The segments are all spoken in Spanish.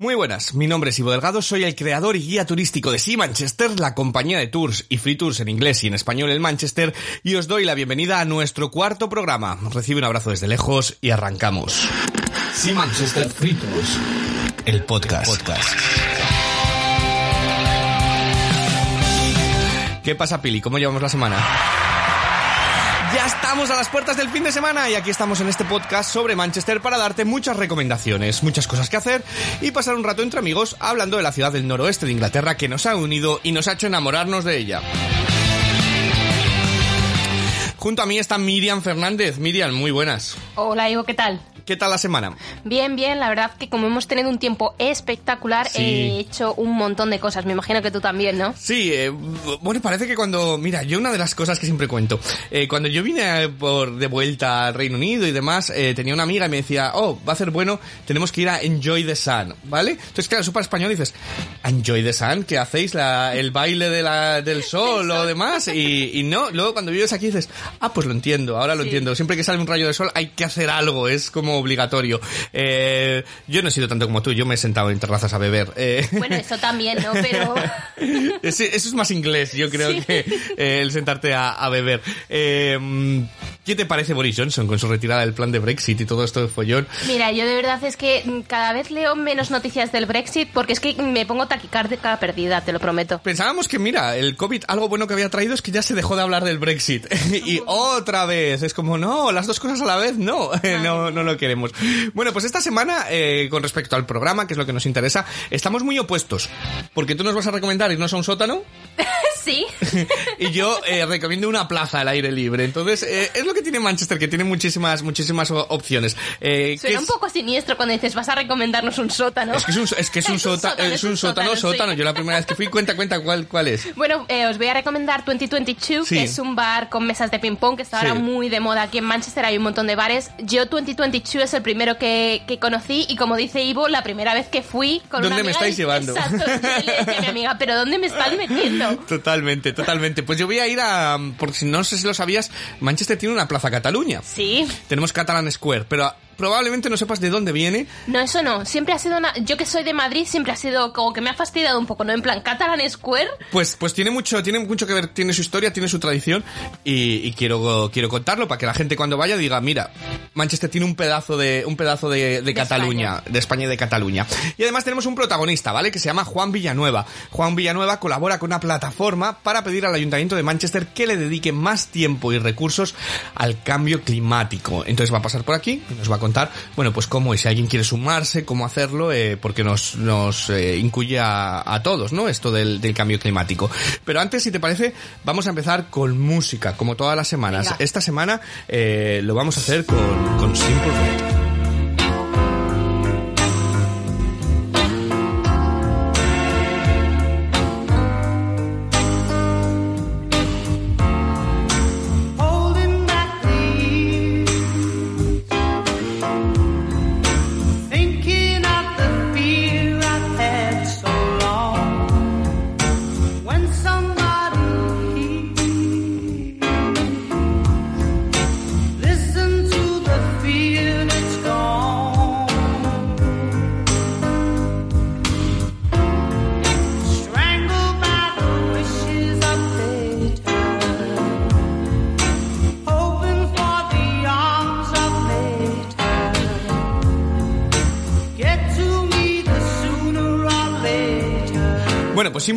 Muy buenas, mi nombre es Ivo Delgado, soy el creador y guía turístico de Sea Manchester, la compañía de tours y free tours en inglés y en español en Manchester, y os doy la bienvenida a nuestro cuarto programa. Recibe un abrazo desde lejos y arrancamos. Sea Manchester Free Tours, el podcast. podcast. ¿Qué pasa, Pili? ¿Cómo llevamos la semana? Ya estamos a las puertas del fin de semana y aquí estamos en este podcast sobre Manchester para darte muchas recomendaciones, muchas cosas que hacer y pasar un rato entre amigos hablando de la ciudad del noroeste de Inglaterra que nos ha unido y nos ha hecho enamorarnos de ella. Junto a mí está Miriam Fernández. Miriam, muy buenas. Hola, Ivo, ¿qué tal? ¿Qué tal la semana? Bien, bien, la verdad que como hemos tenido un tiempo espectacular, Sí. he hecho un montón de cosas. Me imagino que tú también, ¿no? Sí, eh, bueno, parece que cuando... Mira, yo una de las cosas que siempre cuento, eh, cuando yo vine por de vuelta al Reino Unido y demás, eh, tenía una amiga y me decía, oh, va a ser bueno, tenemos que ir a Enjoy the Sun, ¿vale? Entonces, claro, eso para español dices, Enjoy the Sun, ¿qué hacéis? La, ¿El baile de la, del sol o demás? Y, y no, luego cuando vives aquí dices, ah, pues lo entiendo, ahora lo Sí. entiendo. Siempre que sale un rayo de sol hay que hacer algo, es como obligatorio. Eh, yo no he sido tanto como tú, yo me he sentado en terrazas a beber. Eh, Bueno, eso también, ¿no? Pero ese- eso es más inglés, yo creo Sí. que eh, el sentarte a, a beber. Eh, ¿Qué te parece Boris Johnson con su retirada del plan de Brexit y todo esto de follón? mira, yo de verdad es que mm, cada vez leo menos noticias del Brexit porque es que me pongo taquicárdica perdida, te lo prometo. Pensábamos que, mira, el COVID, algo bueno que había traído es que ya se dejó de hablar del Brexit. y otra vez, es como, no, las dos cosas a la vez, no, no, no lo queremos. Bueno, pues esta semana, eh, con respecto al programa, que es lo que nos interesa, estamos muy opuestos. Porque tú nos vas a recomendar irnos a un sótano Sí. y yo eh, recomiendo una plaza al aire libre. Entonces, eh, es lo que tiene Manchester, que tiene muchísimas, muchísimas opciones. Eh, ¿qué Suena es? un poco siniestro cuando dices vas a recomendarnos un sótano. Es que es un, es que es un, sota- es un sótano, sótano. sí. Yo la primera vez que fui, cuenta, cuenta, ¿cuál, cuál es? Bueno, eh, os voy a recomendar 2022, Sí. que es un bar con mesas de ping-pong que está Sí. ahora muy de moda aquí en Manchester. Hay un montón de bares. Yo 2022 es el primero que, que conocí y como dice Ivo, la primera vez que fui con ¿Dónde una me estáis y- llevando? Exacto. Le a mi amiga, pero ¿dónde me estás metiendo? Totalmente, totalmente. Pues yo voy a ir a... Porque si no sé si lo sabías, Manchester tiene una plaza Cataluña. Sí. Tenemos Catalan Square, pero probablemente no sepas de dónde viene. No, eso no. Siempre ha sido una... Yo que soy de Madrid, siempre ha sido como que me ha fastidiado un poco, ¿no? En plan, Catalan Square. Pues, pues tiene mucho, tiene mucho que ver, tiene su historia, tiene su tradición y, y quiero, quiero contarlo para que la gente cuando vaya diga, mira, Manchester tiene un pedazo de, un pedazo de, de Cataluña, de España y de Cataluña. Y además tenemos un protagonista, ¿vale? Que se llama Juan Villanueva. Juan Villanueva colabora con una plataforma para pedir al Ayuntamiento de Manchester que le dedique más tiempo y recursos al cambio climático. Entonces va a pasar por aquí y nos va a contar, bueno, pues cómo y si alguien quiere sumarse, cómo hacerlo, eh, porque nos, nos eh, incluye a, a todos, ¿no? Esto del, del cambio climático. Pero antes, si te parece, vamos a empezar con música, como todas las semanas. Venga. Esta semana eh, lo vamos a hacer con, con Simple Red.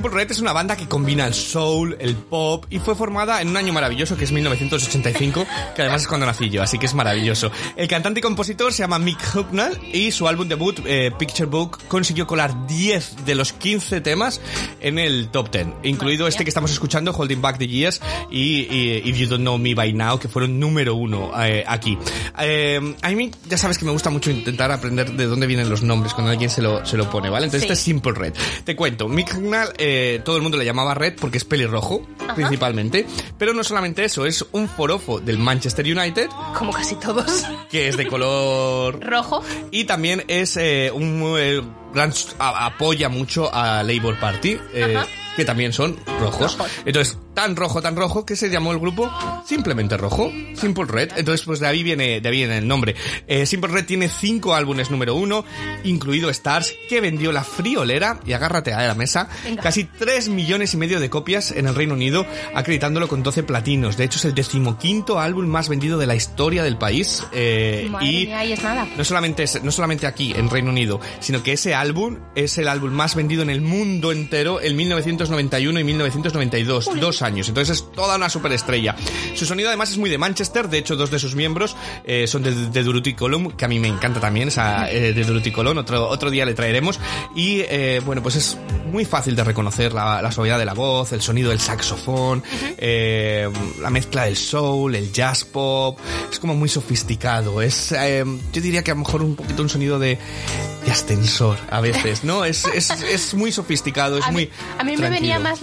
Bueno, es una banda que combina el soul, el pop y fue formada en un año maravilloso que es 1985, que además es cuando nací yo, así que es maravilloso. El cantante y compositor se llama Mick Hucknall y su álbum debut, eh, Picture Book, consiguió colar 10 de los 15 temas en el top 10, incluido este que estamos escuchando, Holding Back the Years y, y If You Don't Know Me By Now, que fueron número uno eh, aquí. Eh, a mí ya sabes que me gusta mucho intentar aprender de dónde vienen los nombres cuando alguien se lo, se lo pone, ¿vale? Entonces Sí. este es Simple Red. Te cuento, Mick Hucknall, eh, todo el mundo le llamaba Red porque es pelirrojo, principalmente, pero no solamente eso, es un forofo del Manchester United, Como casi todos. que es de color Rojo. y también es eh, un eh, gran a- apoya mucho a Labour Party eh, que también son rojos. Rojos. entonces tan rojo tan rojo que se llamó el grupo simplemente rojo Simple Red entonces pues de ahí viene de ahí viene el nombre Eh, Simple Red tiene cinco álbumes número uno incluido Stars que vendió la friolera y agárrate a la mesa Venga. casi 3 millones y medio de copias en el Reino Unido acreditándolo con 12 platinos de hecho es el decimoquinto álbum más vendido de la historia del país eh, Madre y mía, ahí es nada. no solamente, es- no solamente aquí, en Reino Unido, sino que ese álbum es el álbum más vendido en el mundo entero en 1991 y 1992, dos años. Entonces es toda una superestrella. Su sonido además es muy de Manchester, de hecho dos de sus miembros eh, son de, de Durutti Column, que a mí me encanta también, esa eh, de Durutti Column, otro, otro día le traeremos. Y eh, bueno, pues es muy fácil de reconocer la, la suavidad de la voz, el sonido del saxofón, eh, la mezcla del soul, el jazz pop, es como muy sofisticado, es, eh, yo diría que a lo mejor un poquito un sonido de, de ascensor a veces, ¿no? Es, es, es muy sofisticado, es A muy mí, a mí me venía tranquilo. más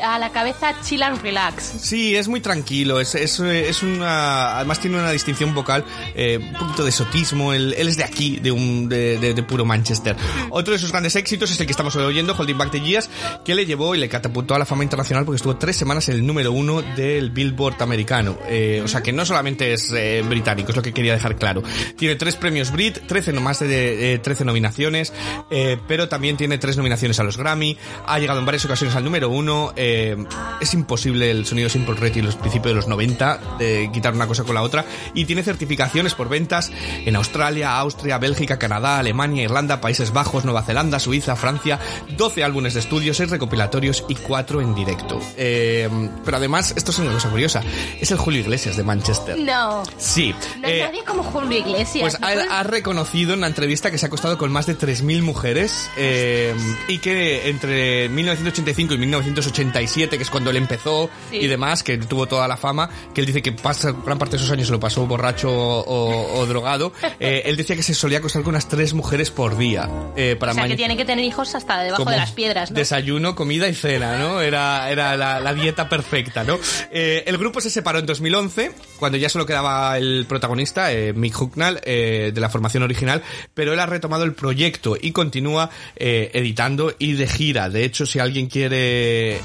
la- a la cabeza chill and relax. Sí, es muy tranquilo, es, es, es una, además tiene una distinción vocal, eh, un poquito de sotismo, él, él es de aquí, de un, de, de- de puro Manchester. Otro de sus grandes éxitos es el que estamos oyendo, Holding Back the Years, que le llevó y le catapultó a la fama internacional porque estuvo tres semanas en el número uno del Billboard americano. Eh, o sea que no solamente es eh, británico, es lo que quería dejar claro. Tiene tres premios Brit, 13 no más de, de, eh, 13 nominaciones, eh, pero también tiene tres nominaciones a los Grammy, ha llegado en varias ocasiones al número uno, eh, es imposible el sonido Simple Red y los principios de los 90 de quitar una cosa con la otra y tiene certificaciones por ventas en Australia, Austria, Bélgica, Canadá, Alemania, Irlanda, Países Bajos, Nueva Zelanda, Suiza, Francia, 12 álbumes de estudio, 6 recopilatorios y 4 en directo. Eh, pero además, esto es una cosa curiosa, es el Julio Iglesias de Manchester. No. Sí. No hay eh, nadie como Julio Iglesias. pues ¿no ha, ha reconocido en una entrevista que se ha acostado con más de 3.000 mujeres eh, y que entre 1985 y 1987, que es cuando él empezó Sí. y demás, que tuvo toda la fama, que él dice que pasa, gran parte de esos años se lo pasó borracho o, o drogado, eh, él decía que se solía acostar con unas tres mujeres por día. eh, para o sea, que tiene que tener hijos hasta debajo como de las piedras, ¿no? Desayuno, comida y cena, ¿no? Era, era la, la dieta perfecta, ¿no? Eh, el grupo se separó en 2011, cuando ya solo quedaba el protagonista, eh, Mick Hucknall, eh, de la formación original, pero él ha retomado el proyecto y continúa eh, editando y de gira. De hecho, si alguien quiere,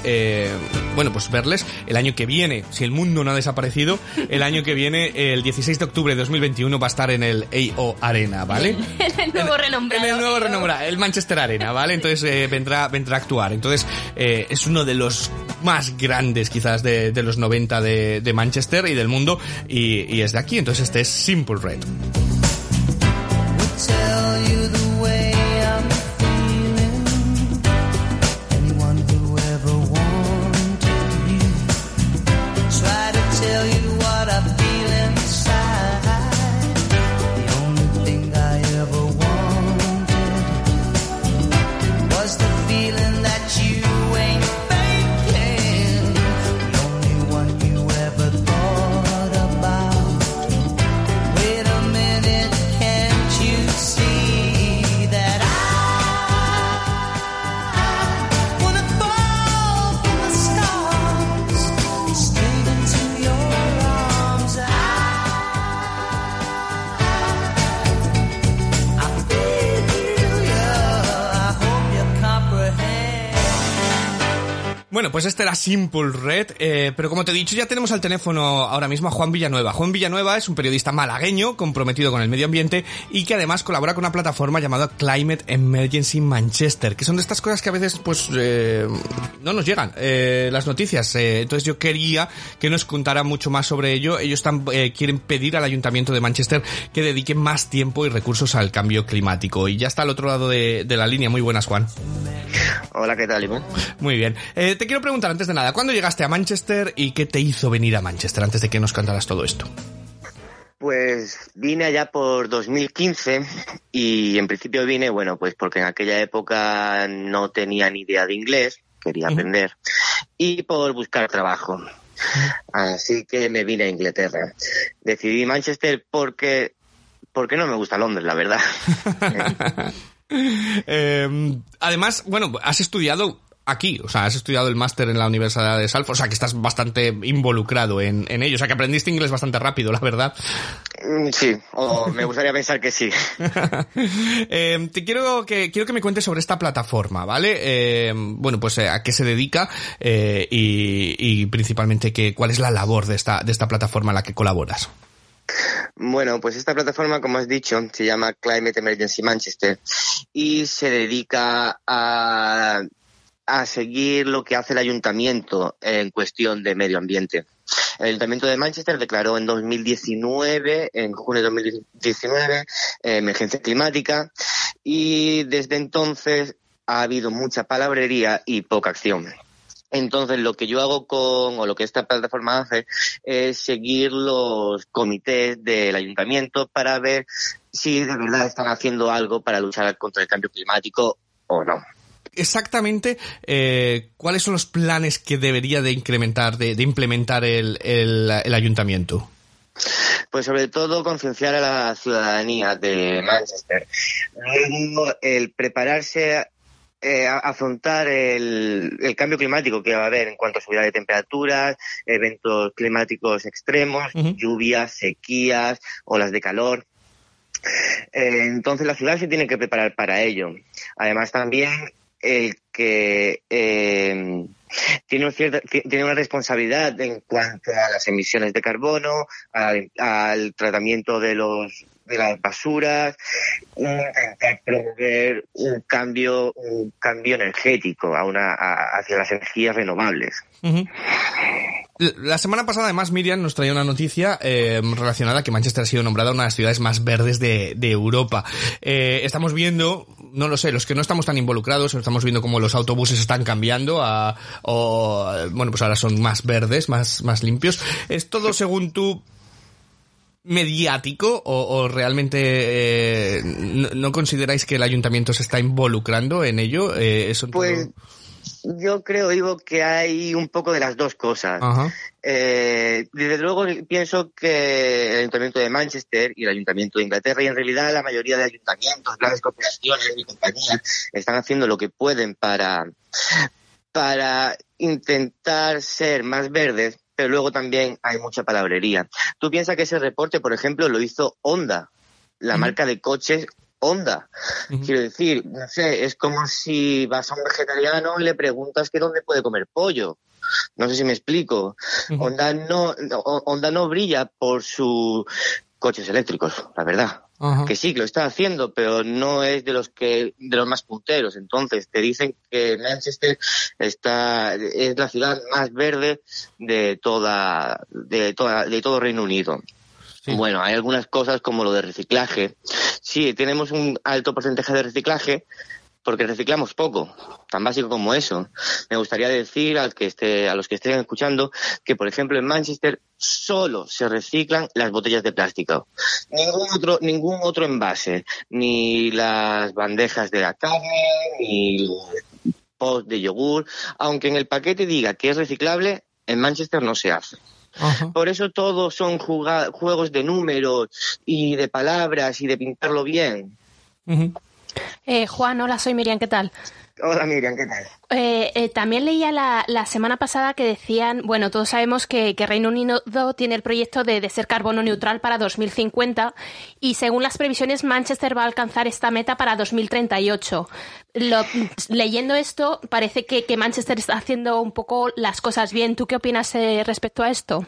bueno, pues verles, el año que viene, si el mundo no ha desaparecido, el año que viene, el 16 de octubre de 2021, va a estar en el AO Arena, ¿vale? En el nuevo renombrado. En el nuevo renombrado, el Manchester Arena, ¿vale? Entonces eh, vendrá, vendrá a actuar. Entonces eh, es uno de los más grandes quizás de, de los 90 de, de Manchester y del mundo y, y es de aquí. Entonces este es Simple Red. tell you the way Bueno, pues este era Simple Red, eh, pero como te he dicho, ya tenemos al teléfono ahora mismo a Juan Villanueva. Juan Villanueva es un periodista malagueño comprometido con el medio ambiente y que además colabora con una plataforma llamada Climate Emergency Manchester, que son de estas cosas que a veces pues eh, no nos llegan eh, las noticias. Eh, entonces yo quería que nos contara mucho más sobre ello. Ellos están, eh, quieren pedir al Ayuntamiento de Manchester que dedique más tiempo y recursos al cambio climático. Y ya está al otro lado de, de la línea. Muy buenas, Juan. Hola, ¿qué tal, Iván? Muy bien. Eh, te quiero preguntar antes de nada, ¿cuándo llegaste a Manchester y qué te hizo venir a Manchester antes de que nos contaras todo esto? Pues vine allá por 2015 y en principio vine, bueno, pues porque en aquella época no tenía ni idea de inglés, quería aprender, y por buscar trabajo. Así que me vine a Inglaterra. Decidí Manchester porque, porque no me gusta Londres, la verdad. Eh, además, bueno, has estudiado aquí, o sea, has estudiado el máster en la Universidad de Salford, o sea, que estás bastante involucrado en, en ello, o sea, que aprendiste inglés bastante rápido, la verdad. Mm, Sí, o me gustaría pensar que sí. Eh, te quiero que quiero que me cuentes sobre esta plataforma, ¿vale? Eh, bueno, pues eh, a qué se dedica eh, y, y principalmente que, cuál es la labor de esta de esta plataforma en la que colaboras. Bueno, pues esta plataforma, como has dicho, se llama Climate Emergency Manchester y se dedica a, a seguir lo que hace el ayuntamiento en cuestión de medio ambiente. El Ayuntamiento de Manchester declaró en 2019, en junio de 2019, eh, emergencia climática y desde entonces ha habido mucha palabrería y poca acción. Entonces, lo que yo hago con, o lo que esta plataforma hace, es seguir los comités del ayuntamiento para ver si de verdad están haciendo algo para luchar contra el cambio climático o no. Exactamente, eh, ¿cuáles son los planes que debería de incrementar, de, de implementar el, el, el ayuntamiento? Pues sobre todo concienciar a la ciudadanía de Manchester. Luego, el prepararse eh, a afrontar el, el cambio climático que va a haber en cuanto a subida de temperaturas, eventos climáticos extremos, lluvias, sequías, olas de calor. Eh, entonces la ciudad se tiene que preparar para ello. Además también el que eh, tiene, un ti- tiene una responsabilidad en cuanto a las emisiones de carbono, al, tratamiento de los de las basuras, intentar promover un cambio un cambio energético a una a- hacia las energías renovables. Ujú. La semana pasada, además, Miriam nos traía una noticia eh, relacionada que Manchester ha sido nombrada una de las ciudades más verdes de, Europa. Eh, estamos viendo, no lo sé, los que no estamos tan involucrados, estamos viendo cómo los autobuses están cambiando a, o, bueno, pues ahora son más verdes, más, más limpios. ¿Es todo según tú mediático o, o realmente eh, no, consideráis que el ayuntamiento se está involucrando en ello? Eh, ¿eso todo- Pues yo creo, Ivo, que hay un poco de las dos cosas. Ajá. Eh, desde luego pienso que el Ayuntamiento de Manchester y el Ayuntamiento de Inglaterra y en realidad la mayoría de ayuntamientos, grandes corporaciones y compañías están haciendo lo que pueden para, para intentar ser más verdes, pero luego también hay mucha palabrería. Tú piensas que ese reporte, por ejemplo, lo hizo Honda, la marca de coches Honda. Ujú. Quiero decir, no sé, es como si vas a un vegetariano y le preguntas que dónde puede comer pollo. No sé si me explico. Honda no, no- Honda no brilla por sus coches eléctricos, la verdad. Ajá. Que sí, que lo está haciendo, pero no es de los que de los más punteros. Entonces te dicen que Manchester está es la ciudad más verde de toda de toda de todo Reino Unido. Bueno, hay algunas cosas como lo de reciclaje. Sí, tenemos un alto porcentaje de reciclaje porque reciclamos poco, tan básico como eso. Me gustaría decir al que esté, a los que estén escuchando que, por ejemplo, en Manchester solo se reciclan las botellas de plástico. Ningún otro, ningún otro envase, ni las bandejas de la carne, ni los pots de yogur, aunque en el paquete diga que es reciclable, en Manchester no se hace. Ajá. Por eso todos son juegos de números y de palabras y de pintarlo bien. Eh, Juan, hola, soy Miriam, ¿qué tal? Hola Miriam, ¿qué tal? Eh, eh, también leía la, la semana pasada que decían, bueno, todos sabemos que, que Reino Unido tiene el proyecto de, de ser carbono neutral para 2050 y según las previsiones Manchester va a alcanzar esta meta para 2038. Lo- leyendo esto parece que, que Manchester está haciendo un poco las cosas bien. ¿Tú qué opinas eh, respecto a esto?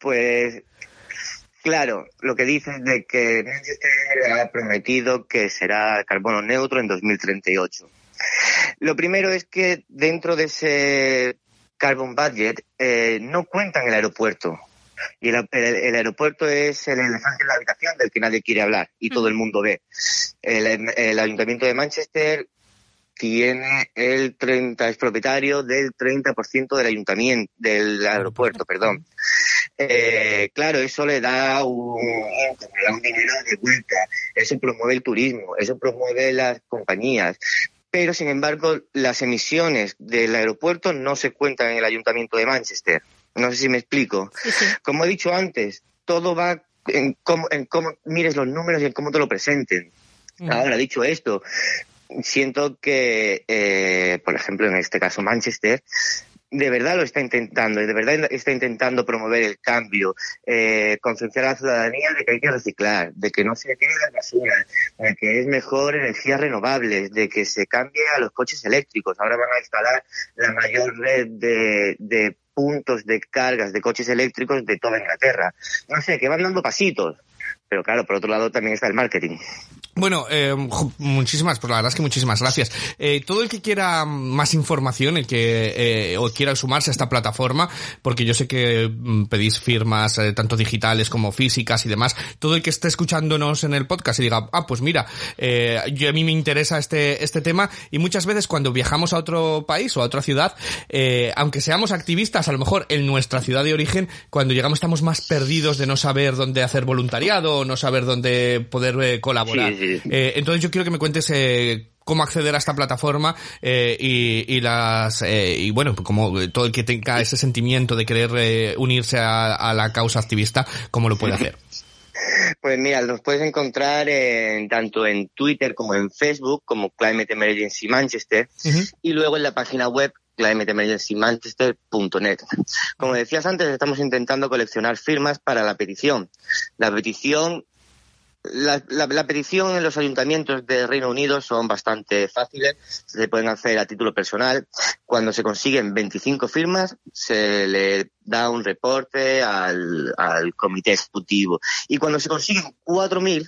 Pues claro, lo que dices de que Manchester ha prometido que será carbono neutro en 2038. Lo primero es que dentro de ese carbon budget eh, no cuentan el aeropuerto. Y el, el- el aeropuerto es el elefante en la habitación del que nadie quiere hablar y todo el mundo ve. El, el ayuntamiento de Manchester tiene el 30, es propietario del 30% del ayuntamiento, del aeropuerto, perdón. Eh, claro, eso le da un, le da un dinero de vuelta, eso promueve el turismo, eso promueve las compañías. Pero, sin embargo, las emisiones del aeropuerto no se cuentan en el ayuntamiento de Manchester. No sé si me explico. Sí, sí. Como he dicho antes, todo va en cómo, en cómo mires los números y en cómo te lo presenten. Ahora, dicho esto, siento que, eh, por ejemplo, en este caso Manchester, de verdad lo está intentando y de verdad está intentando promover el cambio, eh, concienciar a la ciudadanía de que hay que reciclar, de que no se tiren las basuras, de que es mejor energías renovables, de que se cambie a los coches eléctricos. Ahora van a instalar la mayor red de, de puntos de cargas de coches eléctricos de toda Inglaterra. No sé, que van dando pasitos. Pero claro, por otro lado también está el marketing. Bueno, eh, muchísimas, pues la verdad es que muchísimas gracias. Eh, todo el que quiera más información, el que eh, o quiera sumarse a esta plataforma, porque yo sé que mm, pedís firmas eh, tanto digitales como físicas y demás, todo el que esté escuchándonos en el podcast y diga, ah, pues mira, eh, yo a mí me interesa este este tema y muchas veces cuando viajamos a otro país o a otra ciudad, eh, aunque seamos activistas, a lo mejor en nuestra ciudad de origen, cuando llegamos estamos más perdidos de no saber dónde hacer voluntariado, o no saber dónde poder colaborar. Sí, sí. Eh, entonces yo quiero que me cuentes eh, cómo acceder a esta plataforma eh, y, y las eh, y bueno como todo el que tenga ese sentimiento de querer eh, unirse a, a la causa activista cómo lo puede hacer Pues mira, nos puedes encontrar en, tanto en Twitter como en Facebook como Climate Emergency Manchester y luego en la página web climateemergencymanchester.net. Como decías antes, estamos intentando coleccionar firmas para la petición. La petición la, la- la petición en los ayuntamientos de Reino Unido son bastante fáciles, se pueden hacer a título personal. Cuando se consiguen 25 firmas, se le da un reporte al, al comité ejecutivo. Y cuando se consiguen 4.000,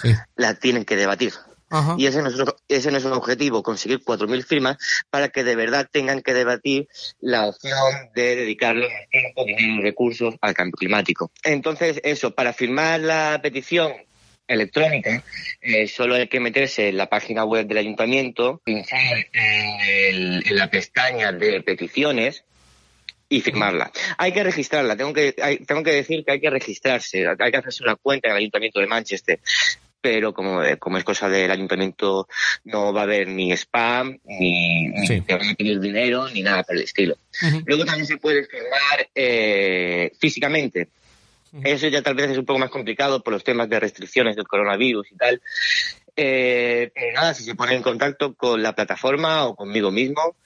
sí. la tienen que debatir. Ajá. Y ese es nuestro, ese es nuestro objetivo, conseguir 4.000 firmas para que de verdad tengan que debatir la opción de dedicarle tiempo, y recursos al cambio climático. Entonces, eso, para firmar la petición electrónica, eh, solo hay que meterse en la página web del ayuntamiento, pinchar en, el- en la pestaña de peticiones, y firmarla. Hay que registrarla, tengo que, hay- tengo que decir que hay que registrarse, hay que hacerse una cuenta en el Ayuntamiento de Manchester pero como, como es cosa del ayuntamiento no va a haber ni spam, ni, ni Sí. te van a pedir dinero, ni nada por el estilo. Luego también se puede firmar eh, físicamente. Eso ya tal vez es un poco más complicado por los temas de restricciones del coronavirus y tal. Eh, nada, si se pone en contacto con la plataforma o conmigo mismo,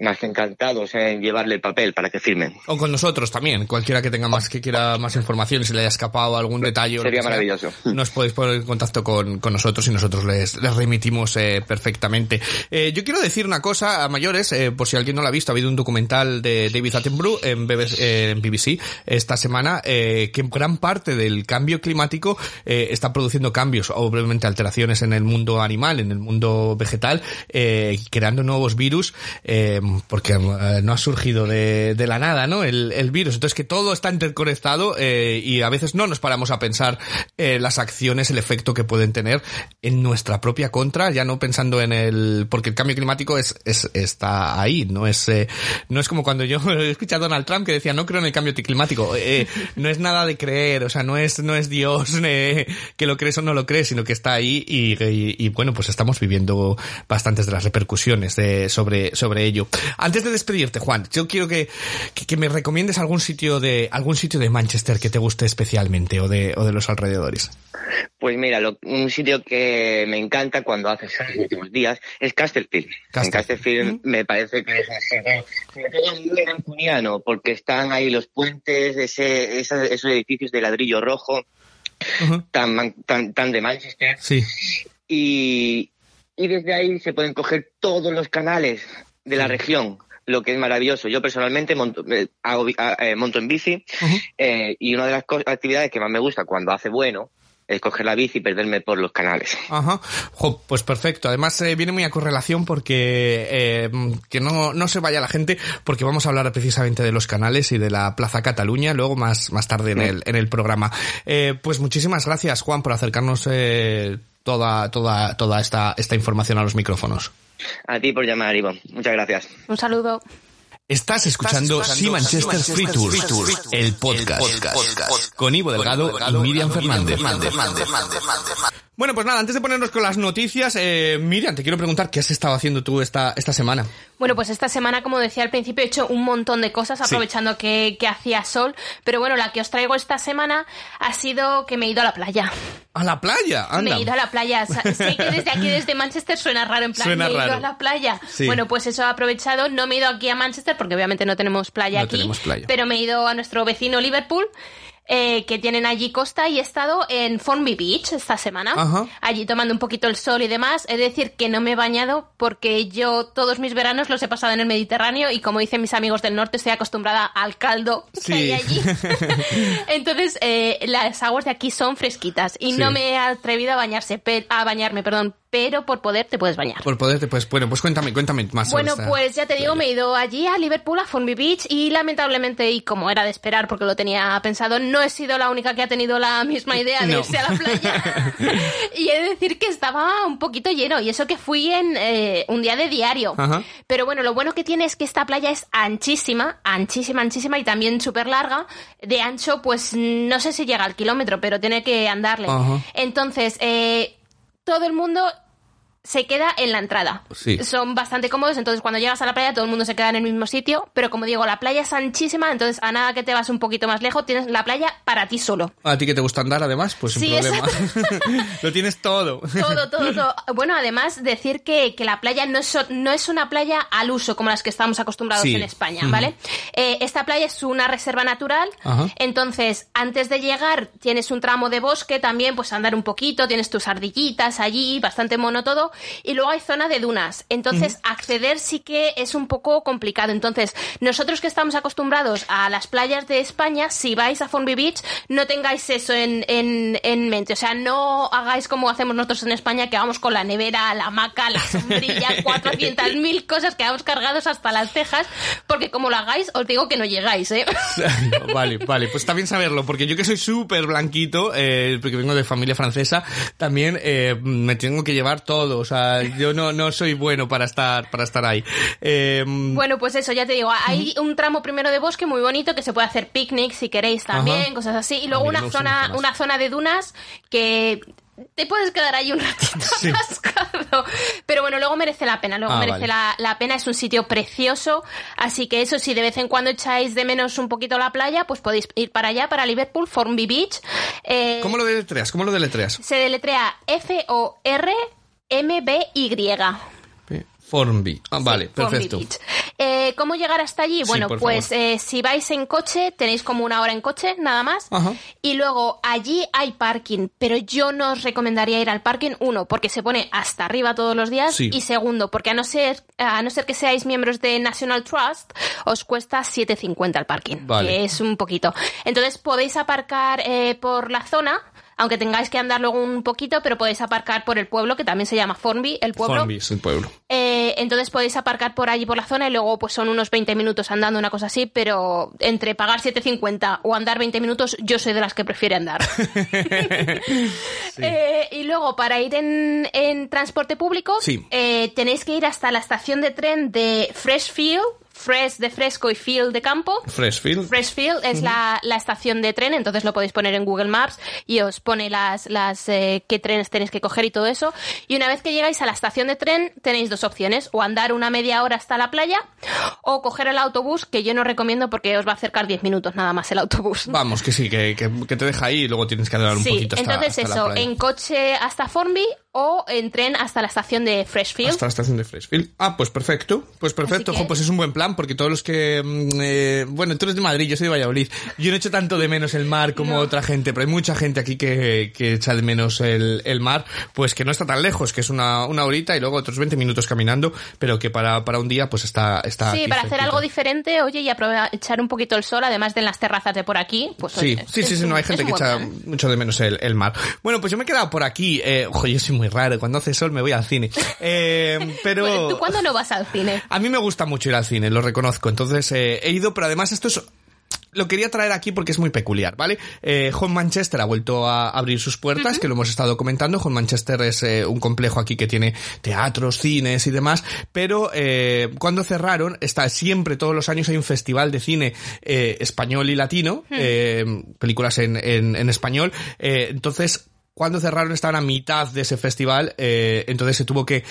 más encantados en llevarle el papel para que firmen. O con nosotros también, cualquiera que tenga más, que quiera más información, si le haya escapado algún detalle. Sería sea, maravilloso. Nos podéis poner en contacto con, con nosotros y nosotros les, les remitimos eh, perfectamente. Eh, yo quiero decir una cosa a mayores, eh, por si alguien no lo ha visto, ha habido un documental de David Attenborough en BBC, eh, en BBC esta semana, eh, que gran parte del cambio climático eh, está produciendo cambios, obviamente alteraciones en el mundo animal, en el mundo vegetal, eh, creando nuevos virus, eh, porque eh, no ha surgido de, de la nada, ¿no? El, el virus. Entonces que todo está interconectado eh, y a veces no nos paramos a pensar eh, las acciones, el efecto que pueden tener en nuestra propia contra, ya no pensando en el, porque el cambio climático es, es está ahí, no es, eh, no es como cuando yo escuché a Donald Trump que decía no creo en el cambio climático, no es nada de creer, o sea, no es, no es Dios que lo crees o no lo crees, sino que está ahí y, y- y, bueno, pues estamos viviendo bastantes de las repercusiones de, sobre, sobre ello. Antes de despedirte, Juan, yo quiero que, que, que me recomiendes algún sitio de, algún sitio de Manchester que te guste especialmente o de, o de los alrededores. Pues mira, lo- un sitio que me encanta cuando hace sol en los últimos días es Casterfield. En. Casterfield me parece que es un sitio muy rancuniano, porque están ahí los puentes, ese, esos edificios de ladrillo rojo, tan, tan, tan de Manchester, Sí. Y, y desde ahí se pueden coger todos los canales de la región, lo que es maravilloso. Yo personalmente monto, eh, hago ah, eh, monto en bici eh, y una de las actividades que más me gusta cuando hace bueno es coger la bici y perderme por los canales. Ajá. Jo, pues perfecto. Además eh, viene muy a correlación porque eh, que no, no se vaya la gente porque vamos a hablar precisamente de los canales y de la Plaza Cataluña luego más, más tarde en el, en el programa. Eh, pues muchísimas gracias Juan por acercarnos toda, toda, toda esta, esta información a los micrófonos. A ti por llamar, Ivo. Muchas gracias. Un saludo. Estás escuchando Sí Manchester Free Tour, el podcast, con Ivo Delgado y Miriam Fernández. Bueno, pues nada, antes de ponernos con las noticias, eh, Miriam, te quiero preguntar qué has estado haciendo tú esta, esta semana. Bueno, pues esta semana, como decía al principio, he hecho un montón de cosas aprovechando que, que hacía sol. Pero bueno, la que os traigo esta semana ha sido que me he ido a la playa. ¿A la playa? Anda. Me he ido a la playa. Sé que desde aquí, desde Manchester, suena raro en plan, Suena me he ido raro. a la playa. Sí. Bueno, pues eso he aprovechado. No me he ido aquí a Manchester porque obviamente no tenemos playa No aquí. tenemos playa. Pero me he ido a nuestro vecino Liverpool. Eh, que tienen allí costa y he estado en Formby Beach esta semana, Ajá. allí tomando un poquito el sol y demás. Es decir, que no me he bañado porque yo todos mis veranos los he pasado en el Mediterráneo y como dicen mis amigos del norte, estoy acostumbrada al caldo que hay allí. Entonces, eh, las aguas de aquí son fresquitas y Sí. no me he atrevido a bañarse, a bañarme, perdón, pero por poder te puedes bañar. Por poderte, pues bueno, pues cuéntame, cuéntame más sobre Bueno, esta pues ya te digo, me he ido allí a Liverpool, a Formby Beach, y lamentablemente, y como era de esperar porque lo tenía pensado, no he sido la única que ha tenido la misma idea de No. irse a la playa. y he de decir que estaba un poquito lleno, y eso que fui en eh, un día de diario. Ajá. Pero bueno, lo bueno que tiene es que esta playa es anchísima, anchísima, anchísima, y también súper larga. De ancho, pues no sé si llega al kilómetro, pero tiene que andarle. Ajá. Entonces, eh, todo el mundo se queda en la entrada. Sí. Son bastante cómodos, entonces cuando llegas a la playa todo el mundo se queda en el mismo sitio, pero como digo, la playa es anchísima, entonces a nada que te vas un poquito más lejos, tienes la playa para ti solo. A ti que te gusta andar, además, pues sin Sí, problema. Lo tienes todo. Todo, todo, todo. Bueno, además decir que, que la playa no es, no es una playa al uso como las que estamos acostumbrados Sí. en España, Ujú. ¿vale? Eh, esta playa es una reserva natural, Ajá. entonces antes de llegar tienes un tramo de bosque también, pues andar un poquito, tienes tus ardillitas allí, bastante mono todo, y luego hay zona de dunas, entonces acceder sí que es un poco complicado. Entonces, nosotros que estamos acostumbrados a las playas de España, si vais a Formby Beach, no tengáis eso en, en, en mente, o sea, no hagáis como hacemos nosotros en España, que vamos con la nevera, la hamaca, la sombrilla, 400.000 cosas que vamos cargados hasta las cejas, porque como lo hagáis, os digo que no llegáis, ¿eh? vale, vale, pues está bien saberlo, porque yo que soy súper blanquito, eh, porque vengo de familia francesa, también eh, me tengo que llevar todo, o sea, yo no, no soy bueno para estar, para estar ahí. Eh, Bueno, pues eso, ya te digo, hay un tramo primero de bosque muy bonito que se puede hacer picnic si queréis también, Ajá. cosas así, y luego una zona, una zona de dunas que te puedes quedar ahí un ratito Sí. atascado. Pero bueno, luego merece la pena, luego Ah, merece vale. la, la pena, es un sitio precioso, así que eso, si de vez en cuando echáis de menos un poquito la playa, pues podéis ir para allá, para Liverpool, Formby Beach. Eh, ¿Cómo lo deletreas? ¿Cómo lo deletreas? Se deletrea F-O-R-M-B-Y. Formby. Ah, vale, Formby perfecto. Beach. Eh, ¿Cómo llegar hasta allí? Sí, bueno, pues eh, si vais en coche, tenéis como una hora en coche, nada más. Ajá. Y luego allí hay parking, pero yo no os recomendaría ir al parking, uno, porque se pone hasta arriba todos los días, Sí. y segundo, porque a no ser, a no ser que seáis miembros de National Trust, os cuesta 7.50 el parking, Vale. que es un poquito. Entonces podéis aparcar eh, por la zona, aunque tengáis que andar luego un poquito, pero podéis aparcar por el pueblo, que también se llama Formby, el pueblo. Formby es el pueblo. Eh, entonces podéis aparcar por allí por la zona y luego pues son unos 20 minutos andando, una cosa así, pero entre pagar 7.50 o andar 20 minutos, yo soy de las que prefiere andar. Eh, y luego para ir en, en transporte público Sí. eh, tenéis que ir hasta la estación de tren de Freshfield, Fresh de fresco y Field de campo. Freshfield. Freshfield es la, la estación de tren, entonces lo podéis poner en Google Maps y os pone las, las eh, qué trenes tenéis que coger y todo eso. Y una vez que llegáis a la estación de tren, tenéis dos opciones, o andar una media hora hasta la playa, o coger el autobús, que yo no recomiendo porque os va a acercar 10 minutos nada más el autobús. Vamos, que sí, que, que, que te deja ahí y luego tienes que andar un poquito hasta, entonces hasta la eso, playa. en coche hasta Formby o en tren hasta la estación de Freshfield. Hasta la estación de Freshfield. Ah, pues perfecto. Pues perfecto. Que- Jo, pues es un buen plan porque todos los que... mm, eh, bueno, tú eres de Madrid, yo soy de Valladolid. Yo no echo tanto de menos el mar como No. otra gente, pero hay mucha gente aquí que, que echa de menos el, el mar, pues que no está tan lejos, que es una, una horita y luego otros 20 minutos caminando, pero que para, para un día pues está... está Sí, para hacer algo diferente, oye, y aprovechar un poquito el sol, además de en las terrazas de por aquí, pues Sí, oye, sí, sí, sí, un- no hay gente que echa mucho de menos el, el mar. Bueno, pues yo me he quedado por aquí. Eh, ojo, yo soy muy raro. Cuando hace sol me voy al cine. Eh, pero... ¿Tú cuándo no vas al cine? A mí me gusta mucho ir al cine, lo reconozco. Entonces eh, he ido, pero además esto es lo quería traer aquí porque es muy peculiar, ¿vale? Eh, Home Manchester ha vuelto a abrir sus puertas, que lo hemos estado comentando. Home Manchester es eh, un complejo aquí que tiene teatros, cines y demás, pero eh, cuando cerraron, está siempre, todos los años hay un festival de cine español y latino, películas en, en, en español. Entonces, cuando cerraron estaban a mitad de ese festival, eh, entonces se tuvo que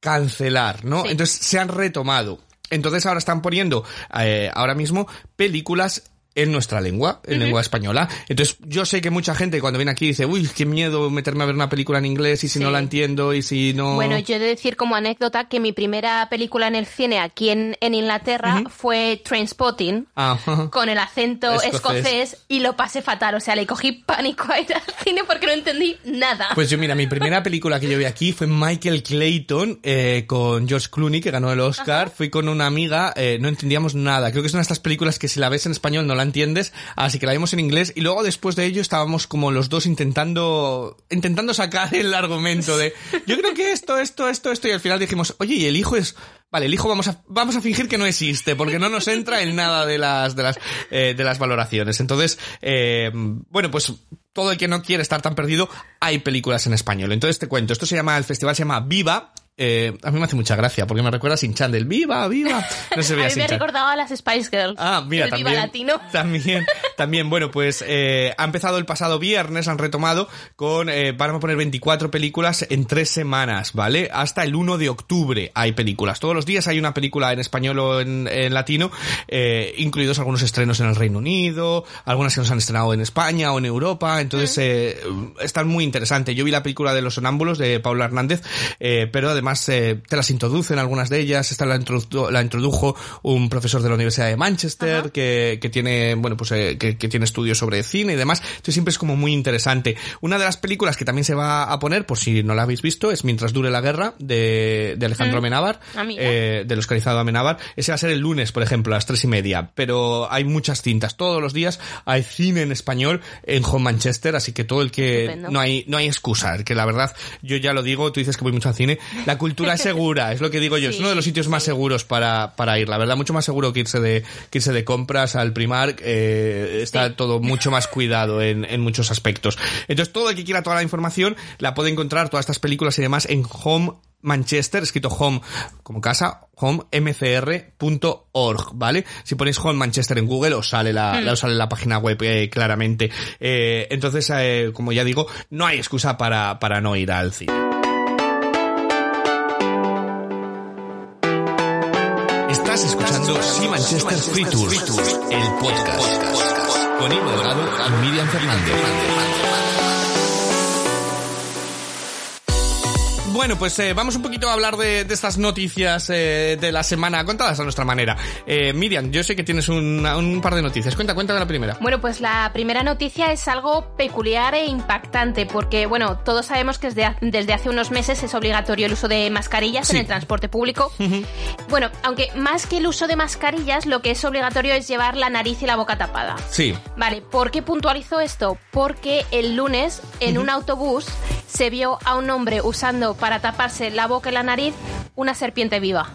cancelar, ¿no? Sí. Entonces se han retomado. Entonces ahora están poniendo eh, ahora mismo películas en nuestra lengua, en lengua española. Entonces, yo sé que mucha gente cuando viene aquí dice, uy, qué miedo meterme a ver una película en inglés y si Sí. no la entiendo y si no... Bueno, yo he de decir como anécdota que mi primera película en el cine aquí en, en Inglaterra fue Trainspotting. Ah, ajá. Con el acento Escocés. escocés. y lo pasé fatal. O sea, le cogí pánico a ir al cine porque no entendí nada. Pues yo, mira, mi primera película que yo vi aquí fue Michael Clayton eh, con George Clooney, que ganó el Oscar. Fui con una amiga, eh, no entendíamos nada. Creo que es una de estas películas que si la ves en español no la entiendes, así que la vimos en inglés. Y luego después de ello estábamos como los dos intentando, intentando sacar el argumento de, yo creo que esto, esto, esto, esto. Y al final dijimos, oye, y el hijo es... Vale, el hijo vamos a, vamos a fingir que no existe, porque no nos entra en nada de las, de las, eh, de las valoraciones. Entonces, eh, bueno, pues todo el que no quiere estar tan perdido, hay películas en español. Entonces te cuento, esto se llama, el festival se llama Viva. Eh, a mí me hace mucha gracia, porque me recuerda a Sin Chandel. ¡Viva, viva! No se a veía mí me recordaba a las Spice Girls. Ah, mira, el también. Viva Latino. También, también. Bueno, pues eh, ha empezado el pasado viernes, han retomado con, eh, van a poner 24 películas en tres semanas, ¿vale? Hasta el 1 de octubre hay películas. Todos los días hay una película en español o en, en latino, eh, incluidos algunos estrenos en el Reino Unido, algunas que nos han estrenado en España o en Europa. Entonces, eh, están muy interesantes. Yo vi la película de Los Sonámbulos de Paula Hernández, eh, pero además eh, te las introducen algunas de ellas. Esta la, introdu- la introdujo un profesor de la Universidad de Manchester que, que tiene, bueno, pues eh, que, que tiene estudios sobre cine y demás. Entonces siempre es como muy interesante. Una de las películas que también se va a poner, por si no la habéis visto, es Mientras dure la guerra de, de Alejandro Amenábar, Ah, mira. eh, del oscarizado Amenábar. Ese va a ser el lunes, por ejemplo, a las tres y media. Pero hay muchas cintas. Todos los días hay cine en español en Home Manchester, así que todo el que Estupendo. no hay, no hay excusa. Que la verdad, yo ya lo digo, tú dices que voy mucho al cine. La cultura es segura, es lo que digo yo. es uno de los sitios más seguros para, para ir. La verdad, mucho más seguro que irse de, que irse de compras al Primark. eh, está Sí. todo mucho más cuidado en, en muchos aspectos. Entonces, todo el que quiera toda la información la puede encontrar, todas estas películas y demás, en Home Manchester, escrito home como casa, homemcr.org, ¿vale? Si ponéis home Manchester en Google os sale la, Mm. la- os sale la página web eh, claramente. Eh, entonces, como ya digo, no hay excusa para, para no ir al cine. Estás escuchando Sí Manchester Free Tour, el podcast, con Ivo Delgado y Miriam Fernández. Bueno, pues eh, vamos un poquito a hablar de, de estas noticias eh, de la semana contadas a nuestra manera. Eh, Miriam, yo sé que tienes una- un par de noticias. Cuenta, cuéntame la primera. Bueno, pues la primera noticia es algo peculiar e impactante porque, bueno, todos sabemos que desde, ha- desde hace unos meses es obligatorio el uso de mascarillas Sí. en el transporte público. Bueno, aunque más que el uso de mascarillas, lo que es obligatorio es llevar la nariz y la boca tapada. Sí. Vale, ¿por qué puntualizo esto? Porque el lunes en un autobús se vio a un hombre usando para taparse la boca y la nariz una serpiente viva.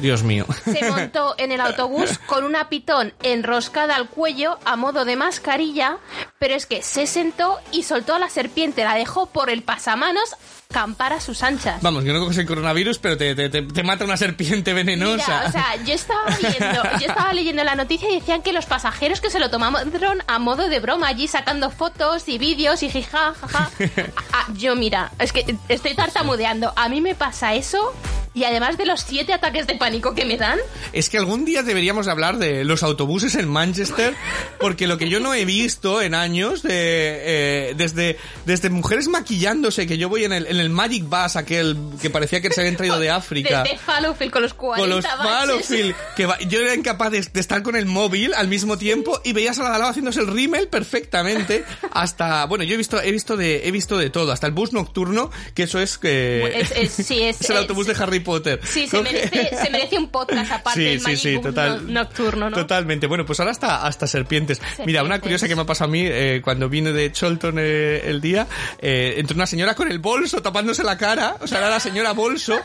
Dios mío. Se montó en el autobús con una pitón enroscada al cuello a modo de mascarilla, pero es que se sentó y soltó a la serpiente, la dejó por el pasamanos campar a sus anchas. Vamos, que no coges el coronavirus, pero te, te- te- te mata una serpiente venenosa. Mira, o sea, yo estaba leyendo, yo estaba leyendo la noticia y decían que los pasajeros que se lo tomaron a modo de broma allí sacando fotos y vídeos y jija, jaja. Ah, yo mira, es que estoy tartamudeando. A mí me pasa eso y además de los siete ataques de pánico que me dan, Es que algún día deberíamos hablar de los autobuses en Manchester, porque lo que yo no he visto en años, de, eh, desde, desde mujeres maquillándose, que yo voy en el, en el Magic Bus, aquel que parecía que se habían traído de África. de, de Fallowfield con los 40 con los. Fallowfield, que va- yo era incapaz de, de estar con el móvil al mismo tiempo y veías a la de al lado haciéndose el rímel perfectamente hasta bueno yo he visto he visto de he visto de todo hasta el bus nocturno que eso es que Es- es- sí, es- el es- autobús de Harry Potter. Sí, se merece, se merece un podcast aparte Sí, del sí, Magic sí, Book total- no- nocturno, ¿no? Totalmente. Bueno, pues ahora hasta, hasta serpientes. Mira, una Serpientes. curiosa que me ha pasado a mí eh, cuando vine de Cholton eh, el día, eh, entró una señora con el bolso tapándose la cara, o sea, era la señora bolso,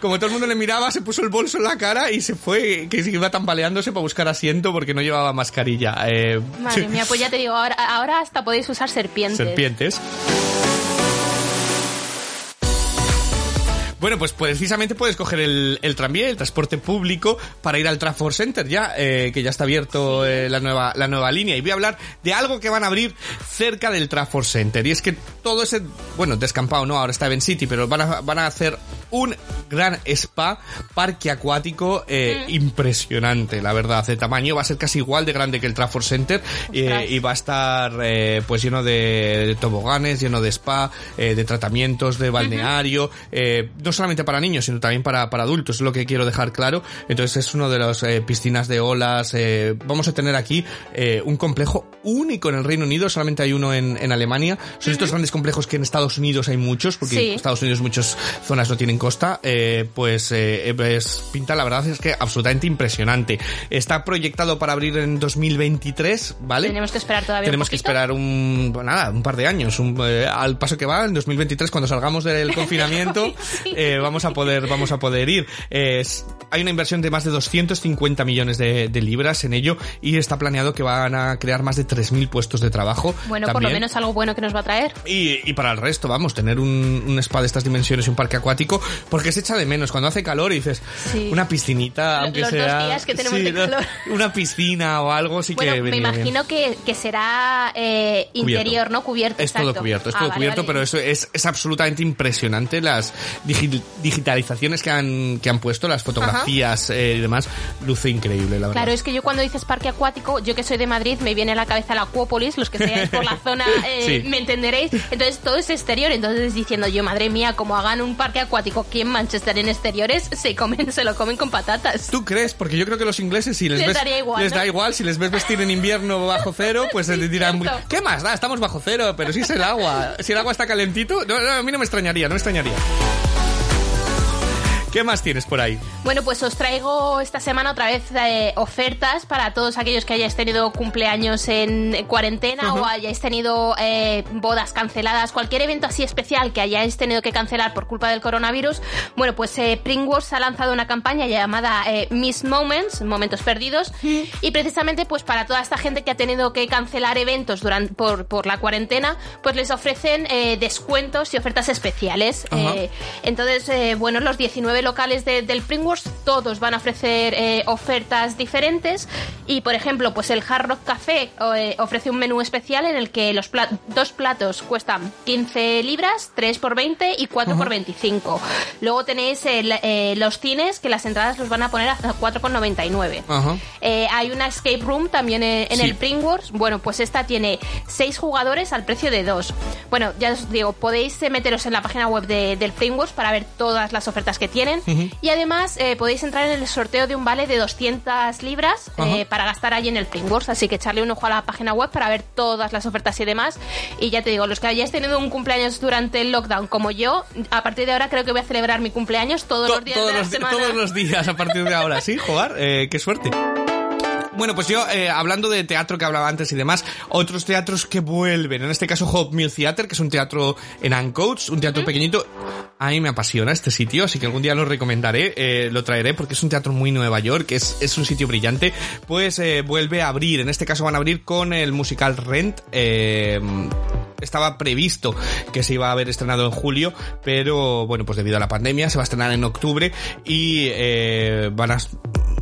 como todo el mundo le miraba, se puso el bolso en la cara y se fue, que iba tambaleándose para buscar asiento porque no llevaba mascarilla. Eh, Madre mía, pues ya te digo, ahora, ahora hasta podéis usar serpientes. serpientes. Bueno, pues precisamente puedes coger el, el tranvía, el transporte público, para ir al Trafford Center ya, eh, que ya está abierto eh, la, nueva, la nueva línea. Y voy a hablar de algo que van a abrir cerca del Trafford Center. Y es que todo ese, bueno, descampado no, ahora está en City, pero van a, van a hacer un gran spa, parque acuático eh, impresionante, la verdad, de tamaño. Va a ser casi igual de grande que el Trafford Center eh, y va a estar eh, pues lleno de, de toboganes, lleno de spa, eh, de tratamientos de balneario, eh, no solamente para niños, sino también para, para adultos, es lo que quiero dejar claro. Entonces es uno de las eh, piscinas de olas. eh, vamos a tener aquí eh, un complejo único en el Reino Unido, solamente hay uno en, en Alemania. Son estos grandes complejos que en Estados Unidos hay muchos, porque Sí. en Estados Unidos muchas zonas no tienen costa, eh, pues eh, es, pinta la verdad es que absolutamente impresionante. Está proyectado para abrir en 2023, ¿vale? Tenemos que esperar todavía un Tenemos que esperar un, bueno, nada, un par de años. un, al paso que va, en 2023, cuando salgamos del confinamiento, Sí. Eh, vamos a poder, vamos a poder ir. Eh, es- hay una inversión de más de 250 millones de, de libras en ello y está planeado que van a crear más de 3.000 puestos de trabajo. Bueno, por lo también. menos algo bueno que nos va a traer. Y, y para el resto, vamos, tener un, un spa de estas dimensiones y un parque acuático, porque se echa de menos cuando hace calor y dices, Sí. una piscinita, aunque Los dos sea. días que tenemos sí, de calor. Una piscina o algo sí Bueno, que me imagino que, que será eh, interior, ¿no? Cubierto. Es todo exacto. cubierto, es Ah, todo vale, cubierto, vale. pero eso es, es absolutamente impresionante las digi- digitalizaciones que han, que han puesto, las fotografías eh, y demás. Luce increíble, la verdad. Claro, es que yo cuando dices parque acuático, yo que soy de Madrid, me viene a la cabeza la Acuópolis, los que seáis por la zona eh, Sí. me entenderéis. Entonces todo es exterior, entonces diciendo yo, madre mía, como hagan un parque acuático aquí en Manchester en exteriores, se comen, se lo comen con patatas. ¿Tú crees? Porque yo creo que los ingleses, si les, Les ves, daría igual, les ¿no? da igual, si les ves vestir en invierno bajo cero, pues te dirán, cierto. ¿qué más da? Estamos bajo cero, pero si es el agua. Si el agua está calentito, no, no, a mí no me extrañaría, no me extrañaría. ¿Qué más tienes por ahí? Bueno, pues os traigo esta semana otra vez eh, ofertas para todos aquellos que hayáis tenido cumpleaños en cuarentena o hayáis tenido eh, bodas canceladas, cualquier evento así especial que hayáis tenido que cancelar por culpa del coronavirus. Bueno, pues eh, Pringles ha lanzado una campaña llamada eh, Miss Moments, Momentos Perdidos, y precisamente pues para toda esta gente que ha tenido que cancelar eventos durante, por, por la cuarentena, pues les ofrecen eh, descuentos y ofertas especiales. Eh, entonces, eh, bueno, los 19 locales de- del Pringles, todos van a ofrecer eh, ofertas diferentes. Y, por ejemplo, pues el Hard Rock Café eh, ofrece un menú especial en el que los dos platos cuestan 15 libras, 3 por 20 y 4 por 25. Luego tenéis el, eh, los cines, que las entradas los van a poner a 4,99. Ajá. Eh, hay una escape room también eh, en Sí. el. Bueno, pues esta tiene seis jugadores al precio de dos. Bueno, ya os digo, podéis eh, meteros en la página web de- del Pringles para ver todas las ofertas que tienen. Y además eh, podéis entrar en el sorteo de un vale de 200 libras eh, para gastar allí en el Pringles. Así que echarle un ojo a la página web para ver todas las ofertas y demás. Y ya te digo, los que hayáis tenido un cumpleaños durante el lockdown como yo, a partir de ahora creo que voy a celebrar mi cumpleaños todos To- los días todos, de la los, semana. todos los días a partir de ahora, ¿sí? Jugar, eh, qué suerte. Bueno, pues yo, eh, hablando de teatro que hablaba antes y demás, otros teatros que vuelven, en este caso Hope Mill Theater, que es un teatro en Ancoats, un teatro pequeñito, a mí me apasiona este sitio, así que algún día lo recomendaré, eh, lo traeré porque es un teatro muy Nueva York, es, es un sitio brillante, pues eh, vuelve a abrir, en este caso van a abrir con el musical Rent, eh, estaba previsto que se iba a haber estrenado en julio, pero bueno, pues debido a la pandemia se va a estrenar en octubre y eh, van a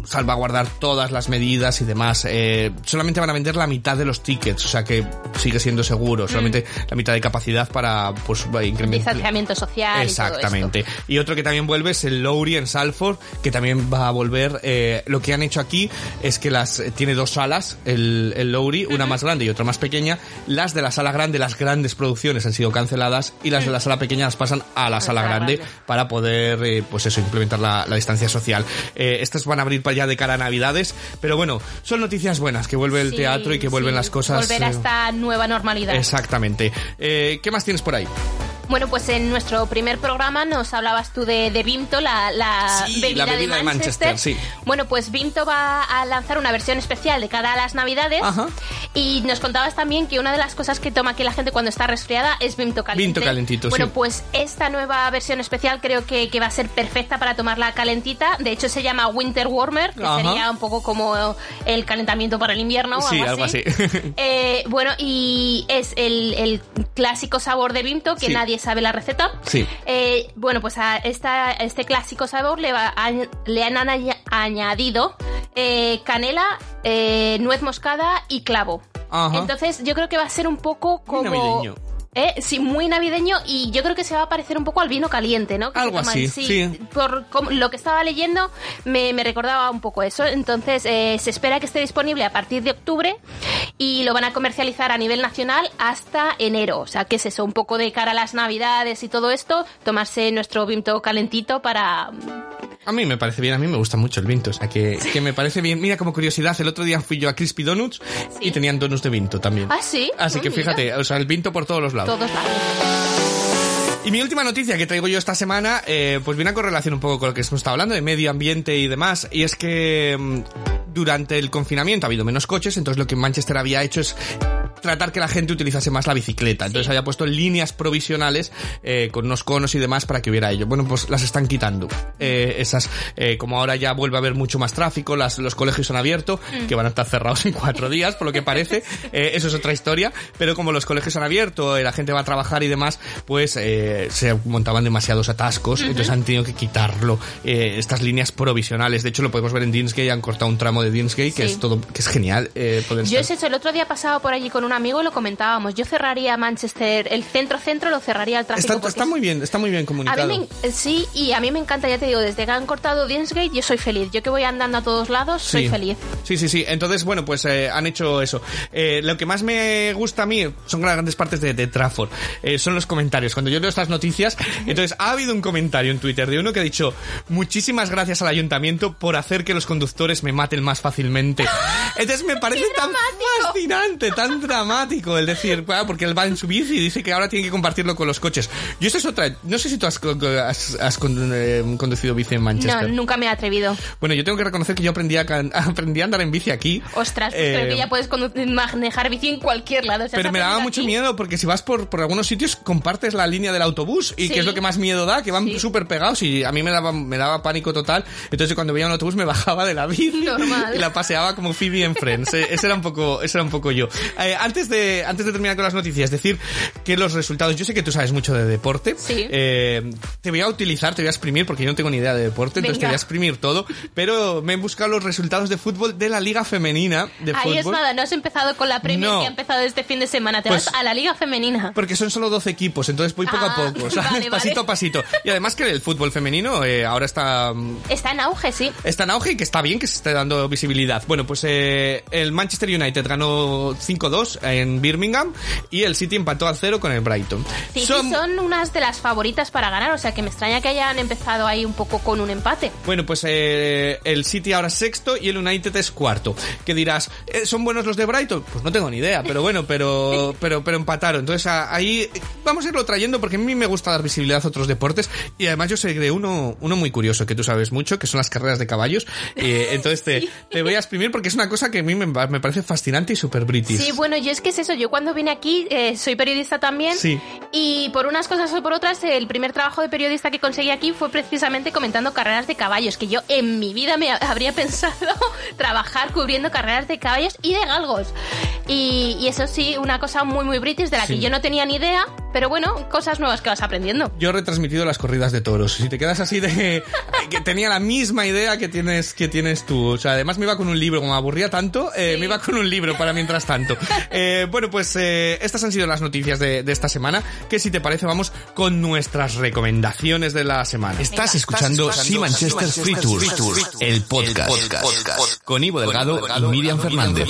salvaguardar todas las medidas y demás. Eh, solamente van a vender la mitad de los tickets, o sea que sigue siendo seguro, solamente la mitad de capacidad para pues incrementar. Distanciamiento social. y todo esto. Exactamente. Y, otro que también vuelve es el Lowry en Salford, que también va a volver. eh, lo que han hecho aquí es que las eh, tiene dos salas, el, el Lowry, una más grande y otra más pequeña. Las de la sala grande, las grandes producciones han sido canceladas y las de la sala pequeña las pasan a la sala sala grande grande. para poder, eh, pues eso, implementar la, la distancia social. Eh, estas van a abrir para allá de cara a Navidades, pero bueno, son noticias buenas, que vuelve el Sí, teatro y que vuelven sí, las cosas. Volver a eh, esta nueva normalidad. Exactamente. Eh, ¿Qué más tienes por ahí? Bueno, pues en nuestro primer programa nos hablabas tú de, de Vimto, la, la, Sí, bebida, la bebida de de Manchester. Manchester, sí. Bueno, pues Vimto va a lanzar una versión especial de cara a las Navidades. Ajá. Y nos contabas también que una de las cosas que toma aquí la gente cuando está resfriada es Vimto caliente. Vimto calentito, Bueno, sí. pues esta nueva versión especial creo que, que va a ser perfecta para tomarla calentita. De hecho, se llama Winter Warmer, que Ajá. sería un poco como el calentamiento para el invierno o Sí, algo algo así. Eh, bueno, y es el, el clásico sabor de Vimto, que Sí. nadie sabe la receta. Sí. Eh, bueno, pues a esta, este clásico sabor le, va a- le han aña- añadido eh, canela, eh, nuez moscada y clavo. Ajá. Entonces yo creo que va a ser un poco como... navideño. Eh, sí, muy navideño y yo creo que se va a parecer un poco al vino caliente, ¿no? Que se Algo así, sí. Por com- lo que estaba leyendo me, me recordaba un poco eso. Entonces eh, se espera que esté disponible a partir de octubre y lo van a comercializar a nivel nacional hasta enero. O sea, que es eso, un poco de cara a las navidades y todo esto, tomarse nuestro vinto calentito para... A mí me parece bien, a mí me gusta mucho el Vinto, o sea que, que me parece bien. Mira, como curiosidad, el otro día fui yo a Crispy Donuts Sí. y tenían donuts de Vinto también. Ah, sí. Así Ah, que mira. fíjate, o sea, el Vinto por todos los lados. Todos lados. Y mi última noticia que traigo yo esta semana, eh, pues viene a correlación un poco con lo que hemos estado hablando de medio ambiente y demás, y es que mm, durante el confinamiento ha habido menos coches, entonces lo que Manchester había hecho es tratar que la gente utilizase más la bicicleta. Entonces había puesto líneas provisionales eh, con unos conos y demás para que hubiera ello. Bueno, pues las están quitando. Eh, esas, eh, como ahora ya vuelve a haber mucho más tráfico, las, los colegios han abierto, que van a estar cerrados en cuatro días, por lo que parece. Eh, eso es otra historia. Pero como los colegios han abierto, la gente va a trabajar y demás, pues eh, se montaban demasiados atascos, entonces han tenido que quitarlo. eh, estas líneas provisionales. De hecho, lo podemos ver en Deansgate, han cortado un tramo de Deansgate, que Sí. es todo, que es genial. poder Yo estar- es eso, el otro día pasaba por allí con un amigo y lo comentábamos. Yo cerraría Manchester, el centro-centro lo cerraría al tráfico. Está, está es- muy bien, está muy bien A comunicado. mí me, sí, y a mí me encanta, ya te digo, desde que han cortado Deansgate yo soy feliz. Yo que voy andando a todos lados, soy Sí. feliz. Sí, sí, sí. Entonces, bueno, pues eh, han hecho eso. Eh, lo que más me gusta a mí son grandes partes de, de Trafford. Eh, son los comentarios. Cuando yo leo estas noticias, entonces ha habido un comentario en Twitter de uno que ha dicho muchísimas gracias al ayuntamiento por hacer que los conductores me maten más fácilmente. Entonces me parece tan fascinante, tan dramático el decir, "Ah, porque él va en su bici y dice que ahora tiene que compartirlo con los coches. Y eso es otra. No sé si tú has, has- has eh, conducido bici en No, Manchester. nunca me he atrevido. Bueno, yo tengo que reconocer que yo aprendí a, aprendí a andar en bici aquí. Ostras, pues Eh, creo que ya puedes manejar bici en cualquier lado. O sea, Pero me daba mucho aquí. miedo porque si vas por, por algunos sitios compartes la línea del autobús y Sí. que es lo que más miedo da, que van Sí. súper pegados y a mí me daba, me daba pánico total. Entonces cuando veía un autobús me bajaba de la bici Normal. y la paseaba como Phoebe en Friends. Eh, ese era un poco, ese era un poco yo. Eh, antes de, antes de terminar con las noticias, decir que los resultados, yo sé que tú sabes mucho de deporte. Sí. Eh, te voy a utilizar, te voy a exprimir porque yo no tengo ni idea de deporte, entonces te voy a exprimir todo. Pero me he buscado los resultados de fútbol de la Liga Femenina de Ahí fútbol. es nada, no has empezado con la Premier No. que ha empezado este fin de semana. Te Pues- vas a la Liga Femenina. Porque son solo 12 equipos, entonces voy poco a Ah, poco, ¿sabes? vale, vale. pasito a pasito. Y además que el fútbol femenino eh, ahora está, mm, Está en auge, sí. está en auge y que está bien que se esté dando visibilidad. Bueno, pues eh, el Manchester United ganó 5-2 en Birmingham y el City empató al 0 con el Brighton. Sí, sí, Son- son unas de las favoritas para ganar, o sea que me extraña que hayan empezado ahí un poco con un empate. Bueno, pues eh, el City ahora es sexto y el United es cuarto. ¿Qué dirás? ¿eh, ¿Son buenos los de Brighton? Pues no tengo ni idea, pero bueno, pero pero pero empataron. Entonces a- ahí vamos a irlo trayendo porque a mí me gusta dar visibilidad a otros deportes y además yo de uno uno muy curioso que tú sabes mucho, que son las carreras de caballos. Eh, entonces te, te voy a exprimir porque es una cosa que a mí me, me parece fascinante y súper british. Sí, bueno, yo es que es eso, yo cuando vine aquí eh, soy periodista también Sí. y por unas cosas o por otras el primer trabajo de periodista que conseguí aquí fue precisamente comentando carreras de caballos, que yo en mi vida me habría pensado trabajar cubriendo carreras de caballos y de galgos. Y, y eso sí, una cosa muy muy british de la Sí. que yo no tenía ni idea, pero bueno, cosas nuevas que vas aprendiendo. Yo he retransmitido las corridas de toros. Si te quedas así de que tenía la misma idea que tienes que tienes tú. O sea, además me iba con un libro, como me aburría tanto, eh, me iba con un libro para mientras tanto. Eh, bueno, pues eh, estas han sido las noticias de, de esta semana. Que si te parece vamos con nuestras recomendaciones de la semana. Estás escuchando Sí Manchester Free Tour, el podcast, con Ivo Delgado y Miriam Fernández.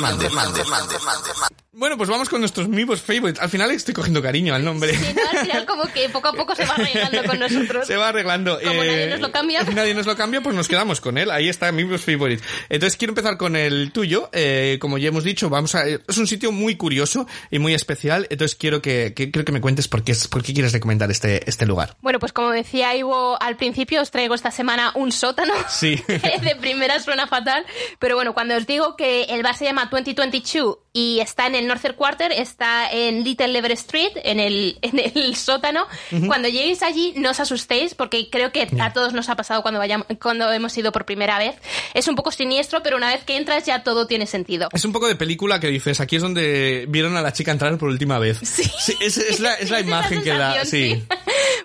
Bueno, pues vamos con nuestros Mivos Favorites. Al final estoy cogiendo cariño al nombre. Sí, ¿no? Al final como que poco a poco se va arreglando con nosotros. Se va arreglando. Como Eh, nadie nos lo cambia. Nadie nos lo cambia, pues nos quedamos con él. Ahí está, Mivos Favorites. Entonces quiero empezar con el tuyo. Eh, como ya hemos dicho, vamos a, es un sitio muy curioso y muy especial. Entonces quiero que, que, quiero que me cuentes por qué, por qué quieres recomendar este, este lugar. Bueno, pues como decía Ivo al principio, os traigo esta semana un sótano. Sí. de primera suena fatal. Pero bueno, cuando os digo que el bar se llama 2022 y está en el Northern Quarter, está en Little Lever Street, en el, en el sótano, cuando lleguéis allí no os asustéis porque creo que a todos nos ha pasado cuando, vayamos, cuando hemos ido por primera vez. Es un poco siniestro, pero una vez que entras ya todo tiene sentido. Es un poco de película que dices, aquí es donde vieron a la chica entrar por última vez. Sí. es, es la, es la Es imagen que da. Sí.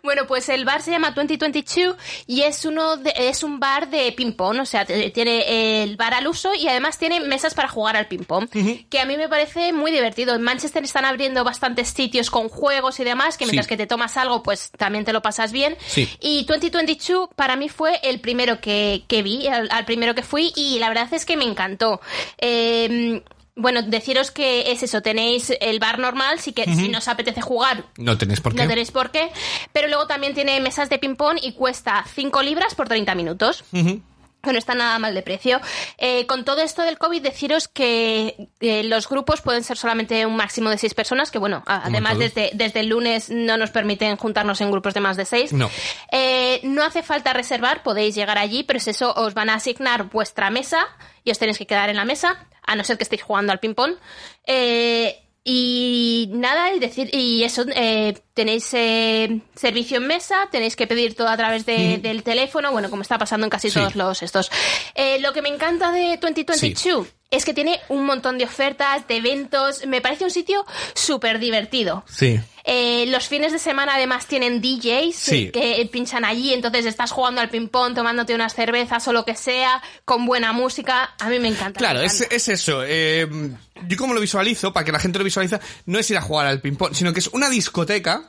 Bueno, pues el bar se llama 2022 y es uno de- es un bar de ping pong, o sea, tiene el bar al uso y además tiene mesas para jugar al ping pong, que a mí me parece muy divertido. En Manchester están abriendo bastantes sitios con juegos y demás, que mientras Sí. que te tomas algo, pues también te lo pasas bien. Sí. Y 2022 para mí fue el primero que, que vi, al, al primero que fui y la verdad es que me encantó. Eh, bueno, deciros que es eso, tenéis el bar normal, si, que, si no os apetece jugar, No tenéis por qué. no tenéis por qué. Pero luego también tiene mesas de ping-pong y cuesta 5 libras por 30 minutos. Que no está nada mal de precio. Eh, con todo esto del COVID, deciros que eh, los grupos pueden ser solamente un máximo de 6 personas, que bueno, además desde, desde el lunes no nos permiten juntarnos en grupos de más de 6. No. Eh, no hace falta reservar, podéis llegar allí, pero es eso, os van a asignar vuestra mesa y os tenéis que quedar en la mesa, a no ser que estéis jugando al ping-pong. Y nada, y decir, y eso, eh, tenéis eh, servicio en mesa, tenéis que pedir todo a través de- del teléfono, bueno, como está pasando en casi Sí. todos los estos. Eh, lo que me encanta de 2022 es que tiene un montón de ofertas, de eventos, me parece un sitio súper divertido. Sí. Eh, los fines de semana además tienen DJs Sí. que pinchan allí, entonces estás jugando al ping-pong, tomándote unas cervezas o lo que sea, con buena música. A mí me encanta. Claro, me es, encanta. es eso. eh, yo como lo visualizo, para que la gente lo visualice, no es ir a jugar al ping-pong, sino que es una discoteca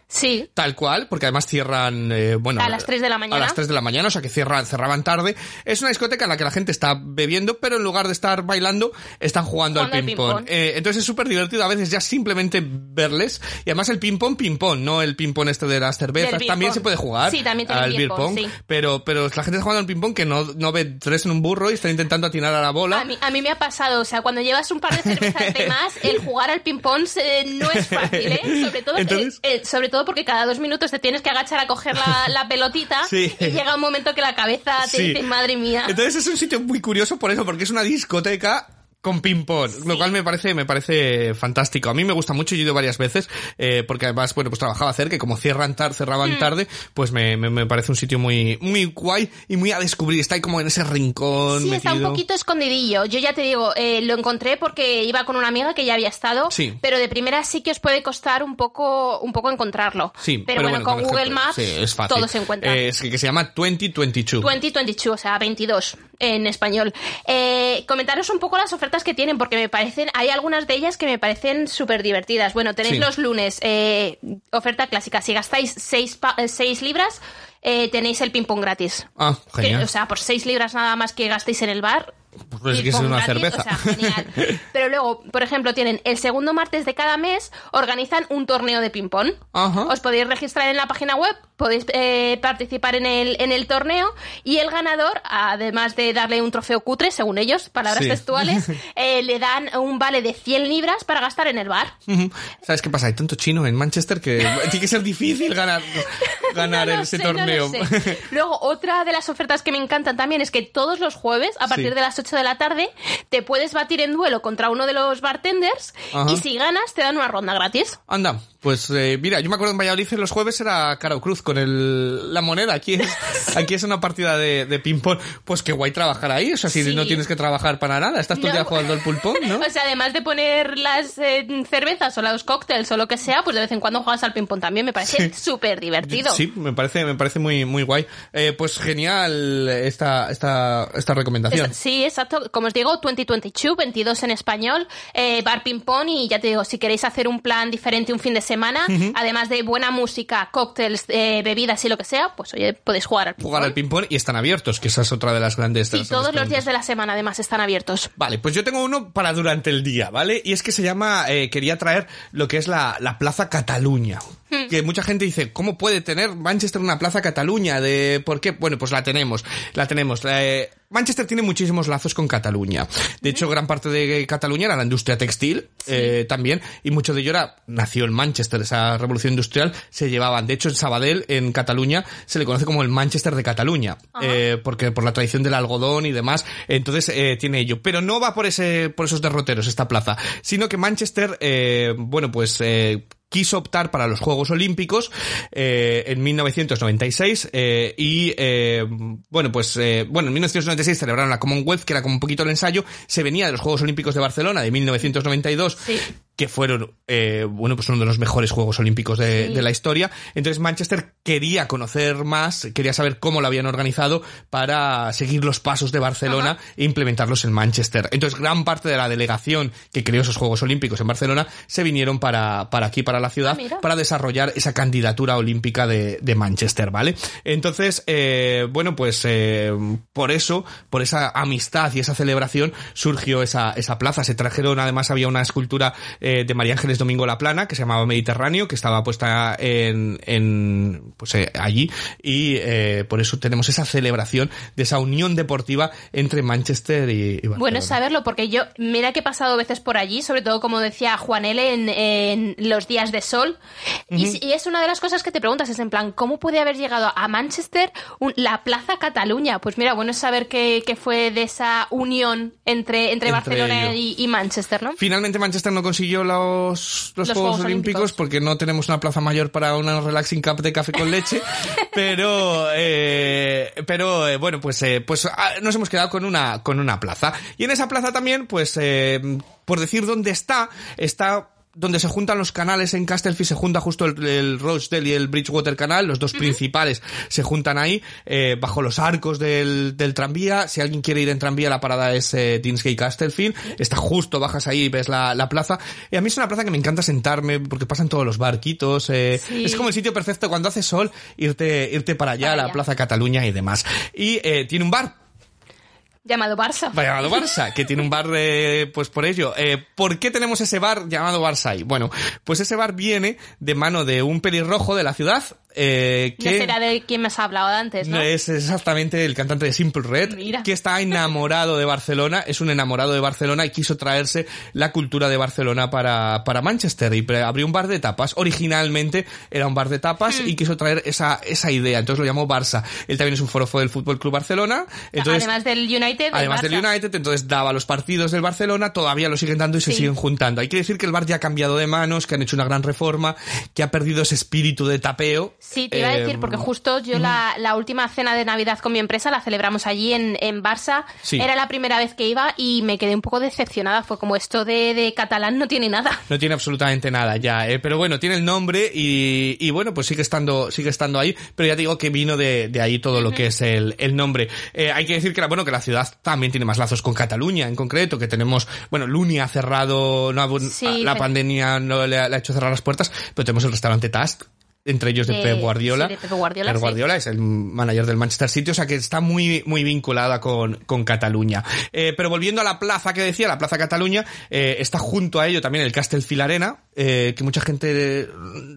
Sí, Tal cual, porque además cierran, eh, bueno... A las 3 de la mañana. A las 3 de la mañana, o sea que cierran, cerraban tarde. Es una discoteca en la que la gente está bebiendo, pero en lugar de estar bailando, están jugando, Jugando al ping-pong. ping-pong. Eh, entonces es súper divertido a veces ya simplemente verles. Y además el ping-pong, ping-pong, no el ping-pong este de las cervezas. También se puede jugar Sí, también al beer pong, sí. Pero, pero la gente está jugando al ping-pong que no, no ve tres en un burro y están intentando atinar a la bola. a mí, a mí me ha pasado, o sea, cuando llevas un par de cervezas de más, el jugar al ping-pong eh, no es fácil, ¿eh? Sobre todo, Entonces- sobre todo porque cada dos minutos te tienes que agachar a coger la, la pelotita Sí. y llega un momento que la cabeza te Sí. dice, madre mía. Entonces es un sitio muy curioso por eso, porque es una discoteca con ping-pong, lo cual me parece, me parece fantástico. A mí me gusta mucho, yo he ido varias veces, eh, porque además, bueno, pues trabajaba cerca y como cierran tar, Hmm. cerraban tarde, pues me, me, me parece un sitio muy, muy guay y muy a descubrir. Está ahí como en ese rincón Sí, está un metido. poquito escondidillo. Yo ya te digo, eh, lo encontré porque iba con una amiga que ya había estado, Sí. pero de primera sí que os puede costar un poco, un poco encontrarlo. Sí, pero, bueno, con el Google Maps sí, es fácil. todo se encuentra. Eh, es que, que se llama 2022. 2022, o sea, 22 en español. Eh, comentaros un poco las ofertas que tienen, porque me parecen, hay algunas de ellas que me parecen súper divertidas. Bueno, tenéis Sí. los lunes, eh, oferta clásica, si gastáis 6 libras, eh, tenéis el ping-pong gratis. Ah, Que, genial. o sea, por 6 libras nada más que gastéis en el bar. Pues es que es una gratis, cerveza. o sea, genial. Pero luego, por ejemplo, tienen el segundo martes de cada mes, organizan un torneo de ping-pong. Os podéis registrar en la página web, podéis eh, participar en el, en el torneo y el ganador, además de darle un trofeo cutre, según ellos, palabras Sí. textuales, eh, le dan un vale de 100 libras para gastar en el bar. ¿Sabes qué pasa? Hay tanto chino en Manchester que tiene que ser difícil ganar, ganar No ese sé, torneo. Luego, otra de las ofertas que me encantan también es que todos los jueves, a partir Sí. de las 8 de la tarde, te puedes batir en duelo contra uno de los bartenders Ajá. y si ganas te dan una ronda gratis. Anda, pues eh, mira, yo me acuerdo en Valladolid en los jueves era cara o cruz con el, la moneda. Aquí es, aquí es una partida de, de ping-pong. Pues qué guay trabajar ahí. O sea, si Sí. no tienes que trabajar para nada, estás todo el día jugando al pulpón, ¿no? O sea, además de poner las eh, cervezas o los cócteles o lo que sea, pues de vez en cuando juegas al ping-pong también. Me parece súper divertido. Sí, me parece, me parece muy, muy guay. Eh, pues genial esta, esta, esta recomendación. Es- sí, exacto. Como os digo, 2022, 22 en español, eh, bar ping pong y ya te digo, si queréis hacer un plan diferente un fin de semana, además de buena música, cócteles, eh, bebidas y lo que sea, pues oye, podéis jugar al Jugar al ping-pong y están abiertos, que esa es otra de las grandes... de Sí, todos grandes los días de la semana además están abiertos. Vale, pues yo tengo uno para durante el día, ¿vale? Y es que se llama, eh, quería traer lo que es la, la Plaza Cataluña. Que mucha gente dice, ¿cómo puede tener Manchester una Plaza Cataluña? De, ¿Por qué? Bueno, pues la tenemos, la tenemos. Eh, Manchester tiene muchísimos lazos con Cataluña. De hecho, gran parte de Cataluña era la industria textil eh, también, y mucho de ello era, nació en Manchester, esa revolución industrial se llevaban. De hecho, en Sabadell, en Cataluña, se le conoce como el Manchester de Cataluña, eh, porque por la tradición del algodón y demás, entonces eh, tiene ello. Pero no va por ese, por esos derroteros esta plaza, sino que Manchester, eh, bueno, pues eh, quiso optar para los Juegos Olímpicos eh, en 1996 eh, y eh, bueno pues eh, bueno en 1996 celebraron la Commonwealth que era como un poquito el ensayo se venía de los Juegos Olímpicos de Barcelona de 1992 Sí. que fueron eh, bueno pues uno de los mejores Juegos Olímpicos de, Sí. de la historia entonces Manchester quería conocer más quería saber cómo lo habían organizado para seguir los pasos de Barcelona e implementarlos en Manchester entonces gran parte de la delegación que creó esos Juegos Olímpicos en Barcelona se vinieron para, para aquí para la ciudad Ah, para desarrollar esa candidatura olímpica de, de Manchester, ¿vale? Entonces, eh, bueno, pues eh, por eso, por esa amistad y esa celebración, surgió esa, esa plaza. Se trajeron, además había una escultura eh, de María Ángeles Domingo La Plana, que se llamaba Mediterráneo, que estaba puesta en, en pues eh, allí, y eh, por eso tenemos esa celebración de esa unión deportiva entre Manchester y, y Barcelona. Bueno es saberlo, porque yo, mira que he pasado veces por allí, sobre todo como decía Juan L. en, en los días de sol, y, es una de las cosas que te preguntas, es en plan, ¿cómo puede haber llegado a Manchester un- la Plaza Cataluña? Pues mira, bueno es saber que, que fue de esa unión entre, entre, Entre Barcelona y, y Manchester, ¿no? Finalmente Manchester no consiguió los, los, Los Juegos, Juegos Olímpicos, Olímpicos. porque no tenemos una plaza mayor para una relaxing cup de café con leche, pero eh, pero eh, bueno pues eh, pues ah, nos hemos quedado con una con una plaza y en esa plaza también pues eh, por decir dónde está está donde se juntan los canales en Castlefield se junta justo el, el Rochdale y el Bridgewater Canal, los dos principales se juntan ahí, eh, bajo los arcos del, del tranvía. Si alguien quiere ir en tranvía, la parada es eh, Deansgate Castlefield. Está justo, bajas ahí y ves la, la plaza. Y a mí es una plaza que me encanta sentarme porque pasan todos los barquitos. eh, Sí. Es como el sitio perfecto cuando hace sol, irte, irte para allá, Para a la. Plaza Cataluña y demás. Y eh, tiene un bar, Llamado Barça. Llamado Barça, que tiene un bar, eh, pues por ello. Eh, ¿Por qué tenemos ese bar llamado Barça ahí? Bueno, pues ese bar viene de mano de un pelirrojo de la ciudad, eh, que será de quien me has hablado antes, ¿no? es exactamente el cantante de Simple Red, Mira. que está enamorado de Barcelona, es un enamorado de Barcelona y quiso traerse la cultura de Barcelona para, para Manchester y abrió un bar de tapas. Originalmente era un bar de tapas Hmm. y quiso traer esa, esa idea, entonces lo llamó Barça. Él también es un forofo del Fútbol Club Barcelona, entonces Además del United. del Además del. United, entonces daba los partidos del Barcelona, todavía lo siguen dando y se Sí. siguen juntando. Hay que decir que el bar ya ha cambiado de manos, que han hecho una gran reforma, que ha perdido ese espíritu de tapeo. Sí, te iba a decir, porque justo yo la, la última cena de Navidad con mi empresa la celebramos allí en, en Barça. Sí. Era la primera vez que iba y me quedé un poco decepcionada. Fue como esto de, de catalán no tiene nada. No tiene absolutamente nada ya, eh, pero bueno, tiene el nombre y, y bueno, pues sigue estando, sigue estando ahí, pero ya te digo que vino de, de ahí todo lo que es el, el nombre. Eh, hay que decir que la, bueno, que la ciudad también tiene más lazos con Cataluña en concreto, que tenemos, bueno, Luni ha cerrado, no ha- Sí, la pero- pandemia no le ha, le ha hecho cerrar las puertas, pero tenemos el restaurante Task, entre ellos de De- Pep Guardiola. sí, de Pep Guardiola, Pep sí. Guardiola es el manager del Manchester City, o sea que está muy, muy vinculada con, con Cataluña. Eh, pero volviendo a la plaza que decía, la Plaza Cataluña, eh, está junto a ello también el Castel Filarena, eh, que mucha gente eh,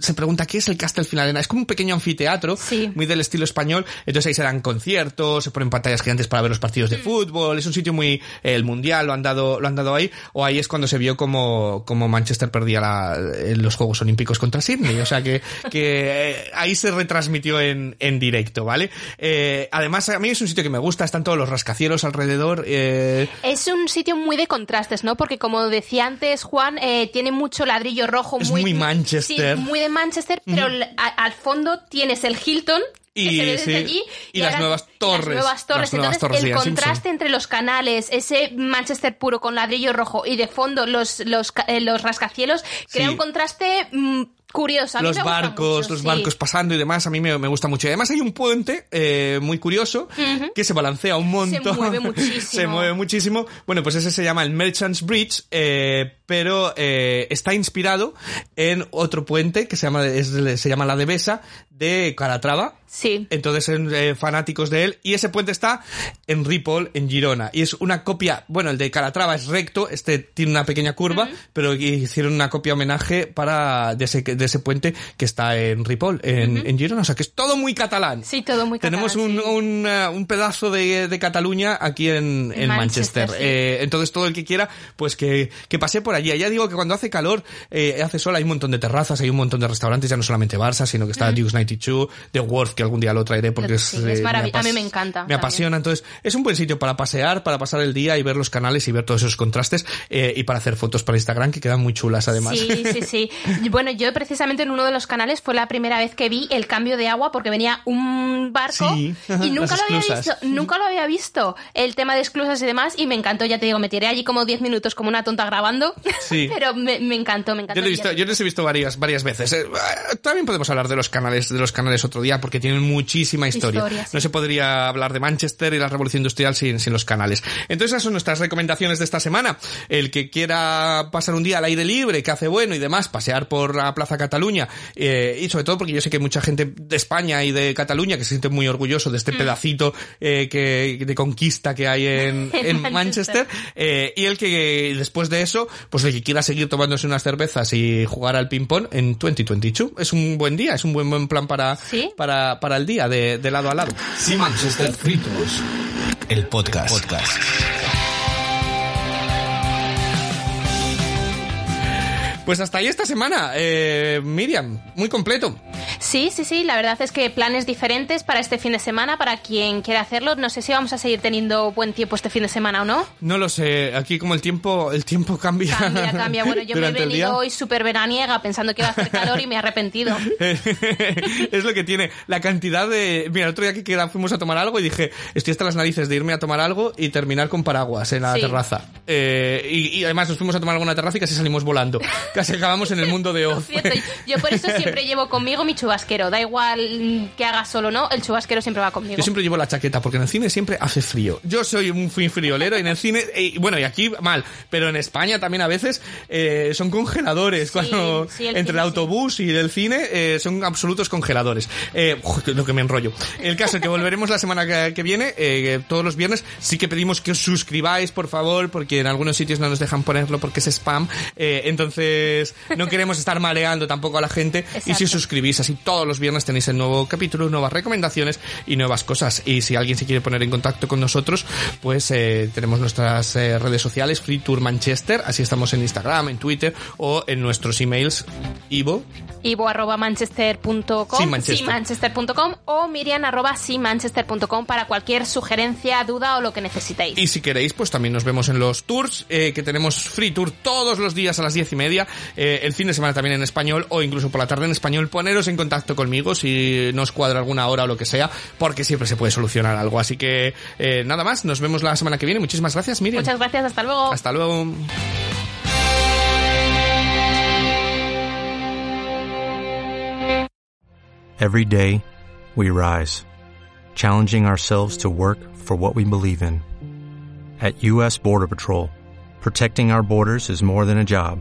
se pregunta qué es el Castel Filarena. Es como un pequeño anfiteatro, Sí. muy del estilo español, entonces ahí se dan conciertos, se ponen pantallas gigantes para ver los partidos Mm. de fútbol, es un sitio muy, eh, el mundial lo han dado, lo han dado ahí, o ahí es cuando se vio como, como Manchester perdía la, en los Juegos Olímpicos contra Sydney, o sea que, que eh, ahí se retransmitió en, en directo, ¿vale? Eh, además a mí es un sitio que me gusta, están todos los rascacielos alrededor, eh, Es un sitio muy de contrastes, ¿no? Porque como decía antes Juan, tiene mucho ladrillo rojo. Es muy Manchester. Sí, muy de Manchester, pero a- al fondo tienes el Hilton. Y, sí, allí, las nuevas torres, Las nuevas torres. las nuevas Entonces, torres el contraste Simpson. entre los canales, ese Manchester puro con ladrillo rojo y de fondo los, los, eh, los rascacielos, crea Sí. un contraste mm, curioso. A mí los me barcos, mucho, los sí. barcos pasando y demás, a mí me, me gusta mucho. Y además hay un puente eh, muy curioso que se balancea un montón. mueve muchísimo. se mueve muchísimo. Bueno, pues ese se llama el Merchants Bridge, eh, pero eh, está inspirado en otro puente que se llama, es- se llama La Devesa de Calatrava. Sí. Entonces son eh, fanáticos de él. Y ese puente está en Ripoll, en Girona. Y es una copia, bueno, el de Calatrava es recto, este tiene una pequeña curva, pero hicieron una copia homenaje para de ese, de ese puente que está en Ripoll, en, en Girona. O sea que es todo muy catalán. Sí, todo muy Tenemos catalán, un, sí. un, uh, un pedazo de, de Cataluña aquí en, en Manchester. Manchester, sí. Eh, entonces todo el que quiera, pues que, que pase por allí. Ya digo que cuando hace calor, eh, hace sol, hay un montón de terrazas, hay un montón de restaurantes, ya no solamente Barça, sino que está Duke's 92, The Wharf, que algún día lo traeré porque Sí, es... es eh, marav- apas- a mí me encanta Me también. apasiona. Entonces es un buen sitio para pasear, para pasar el día y ver los canales y ver todos esos contrastes eh, y para hacer fotos para Instagram que quedan muy chulas además. Sí, sí, sí. Bueno, yo precisamente en uno de los canales fue la primera vez que vi el cambio de agua porque venía un barco Sí, y nunca lo había visto, nunca lo había visto. El tema de esclusas y demás y me encantó, ya te digo, me tiré allí como 10 minutos como una tonta grabando, Sí. pero me, me encantó, me encantó. Yo, he visto, yo les he visto varias, varias veces. Eh, también podemos hablar de los canales, de los canales otro día, porque tienen muchísima historia. Historia, sí. No se podría hablar de Manchester y la revolución industrial sin, sin los canales. Entonces esas son nuestras recomendaciones de esta semana. El que quiera pasar un día al aire libre, que hace bueno y demás, pasear por la Plaza Cataluña, eh, y sobre todo porque yo sé que hay mucha gente de España y de Cataluña que se siente muy orgulloso de este Mm. pedacito eh, que, de conquista que hay en, En Manchester. Manchester. Eh, y el que después de eso, pues el que quiera seguir tomándose unas cervezas y jugar al ping-pong en 2022. Es un buen día, es un buen, buen plan para, Sí. para, para el día, de, de lado a lado. Sí, Manchester Free Tours, el podcast. podcast. Pues hasta ahí esta semana, eh, Miriam, muy completo. Sí, sí, sí, la verdad es que planes diferentes para este fin de semana, para quien quiera hacerlo. No sé si vamos a seguir teniendo buen tiempo este fin de semana o no. No lo sé, aquí como el tiempo, el tiempo cambia. Cambia, cambia. Bueno, yo me he venido hoy súper veraniega pensando que iba a hacer calor y me he arrepentido. es lo que tiene la cantidad de mira el otro día que queda- fuimos a tomar algo y dije estoy hasta las narices de irme a tomar algo y terminar con paraguas en la Sí. terraza Eh, y, y además nos fuimos a tomar alguna terraza y casi salimos volando casi acabamos en el mundo de Oz Cierto, yo por eso siempre llevo conmigo mi chubasquero. Da igual que haga solo o no, el chubasquero siempre va conmigo. Yo siempre llevo la chaqueta porque en el cine siempre hace frío. Yo soy un fui- friolero y en el cine, y bueno, y aquí mal, pero en España también a veces eh, son congeladores. cuando sí, el entre el autobús y el cine eh, son absolutos congeladores. Eh, uf, lo que me enrollo. El caso es que volveremos la semana que, que viene, eh, todos los viernes. Sí que pedimos que os suscribáis, por favor, porque en algunos sitios no nos dejan ponerlo porque es spam. Eh, no queremos estar mareando tampoco a la gente. Y si os suscribís así todos los viernes tenéis el nuevo capítulo, nuevas recomendaciones y nuevas cosas. Y si alguien se quiere poner en contacto con nosotros, pues eh, tenemos nuestras eh, redes sociales, Free Tour Manchester, así estamos en Instagram, en Twitter o en nuestros emails, Ivo. Ivo arroba manchester.com, Sí, Manchester. simanchester.com o Miriam arroba simanchester.com para cualquier sugerencia, duda o lo que necesitéis. Y si queréis, pues también nos vemos en los tours, eh, que tenemos Free Tour todos los días a las diez y media, eh, el fin de semana también en español o incluso por la tarde en español. Poneros en contacto conmigo si no os cuadra alguna hora o lo que sea, porque siempre se puede solucionar algo. Así que eh, nada más, nos vemos la semana que viene. Muchísimas gracias, Miriam. Muchas gracias, hasta luego. Hasta luego. Every day, we rise, challenging ourselves to work for what we believe in. At U.S. Border Patrol, protecting our borders is more than a job,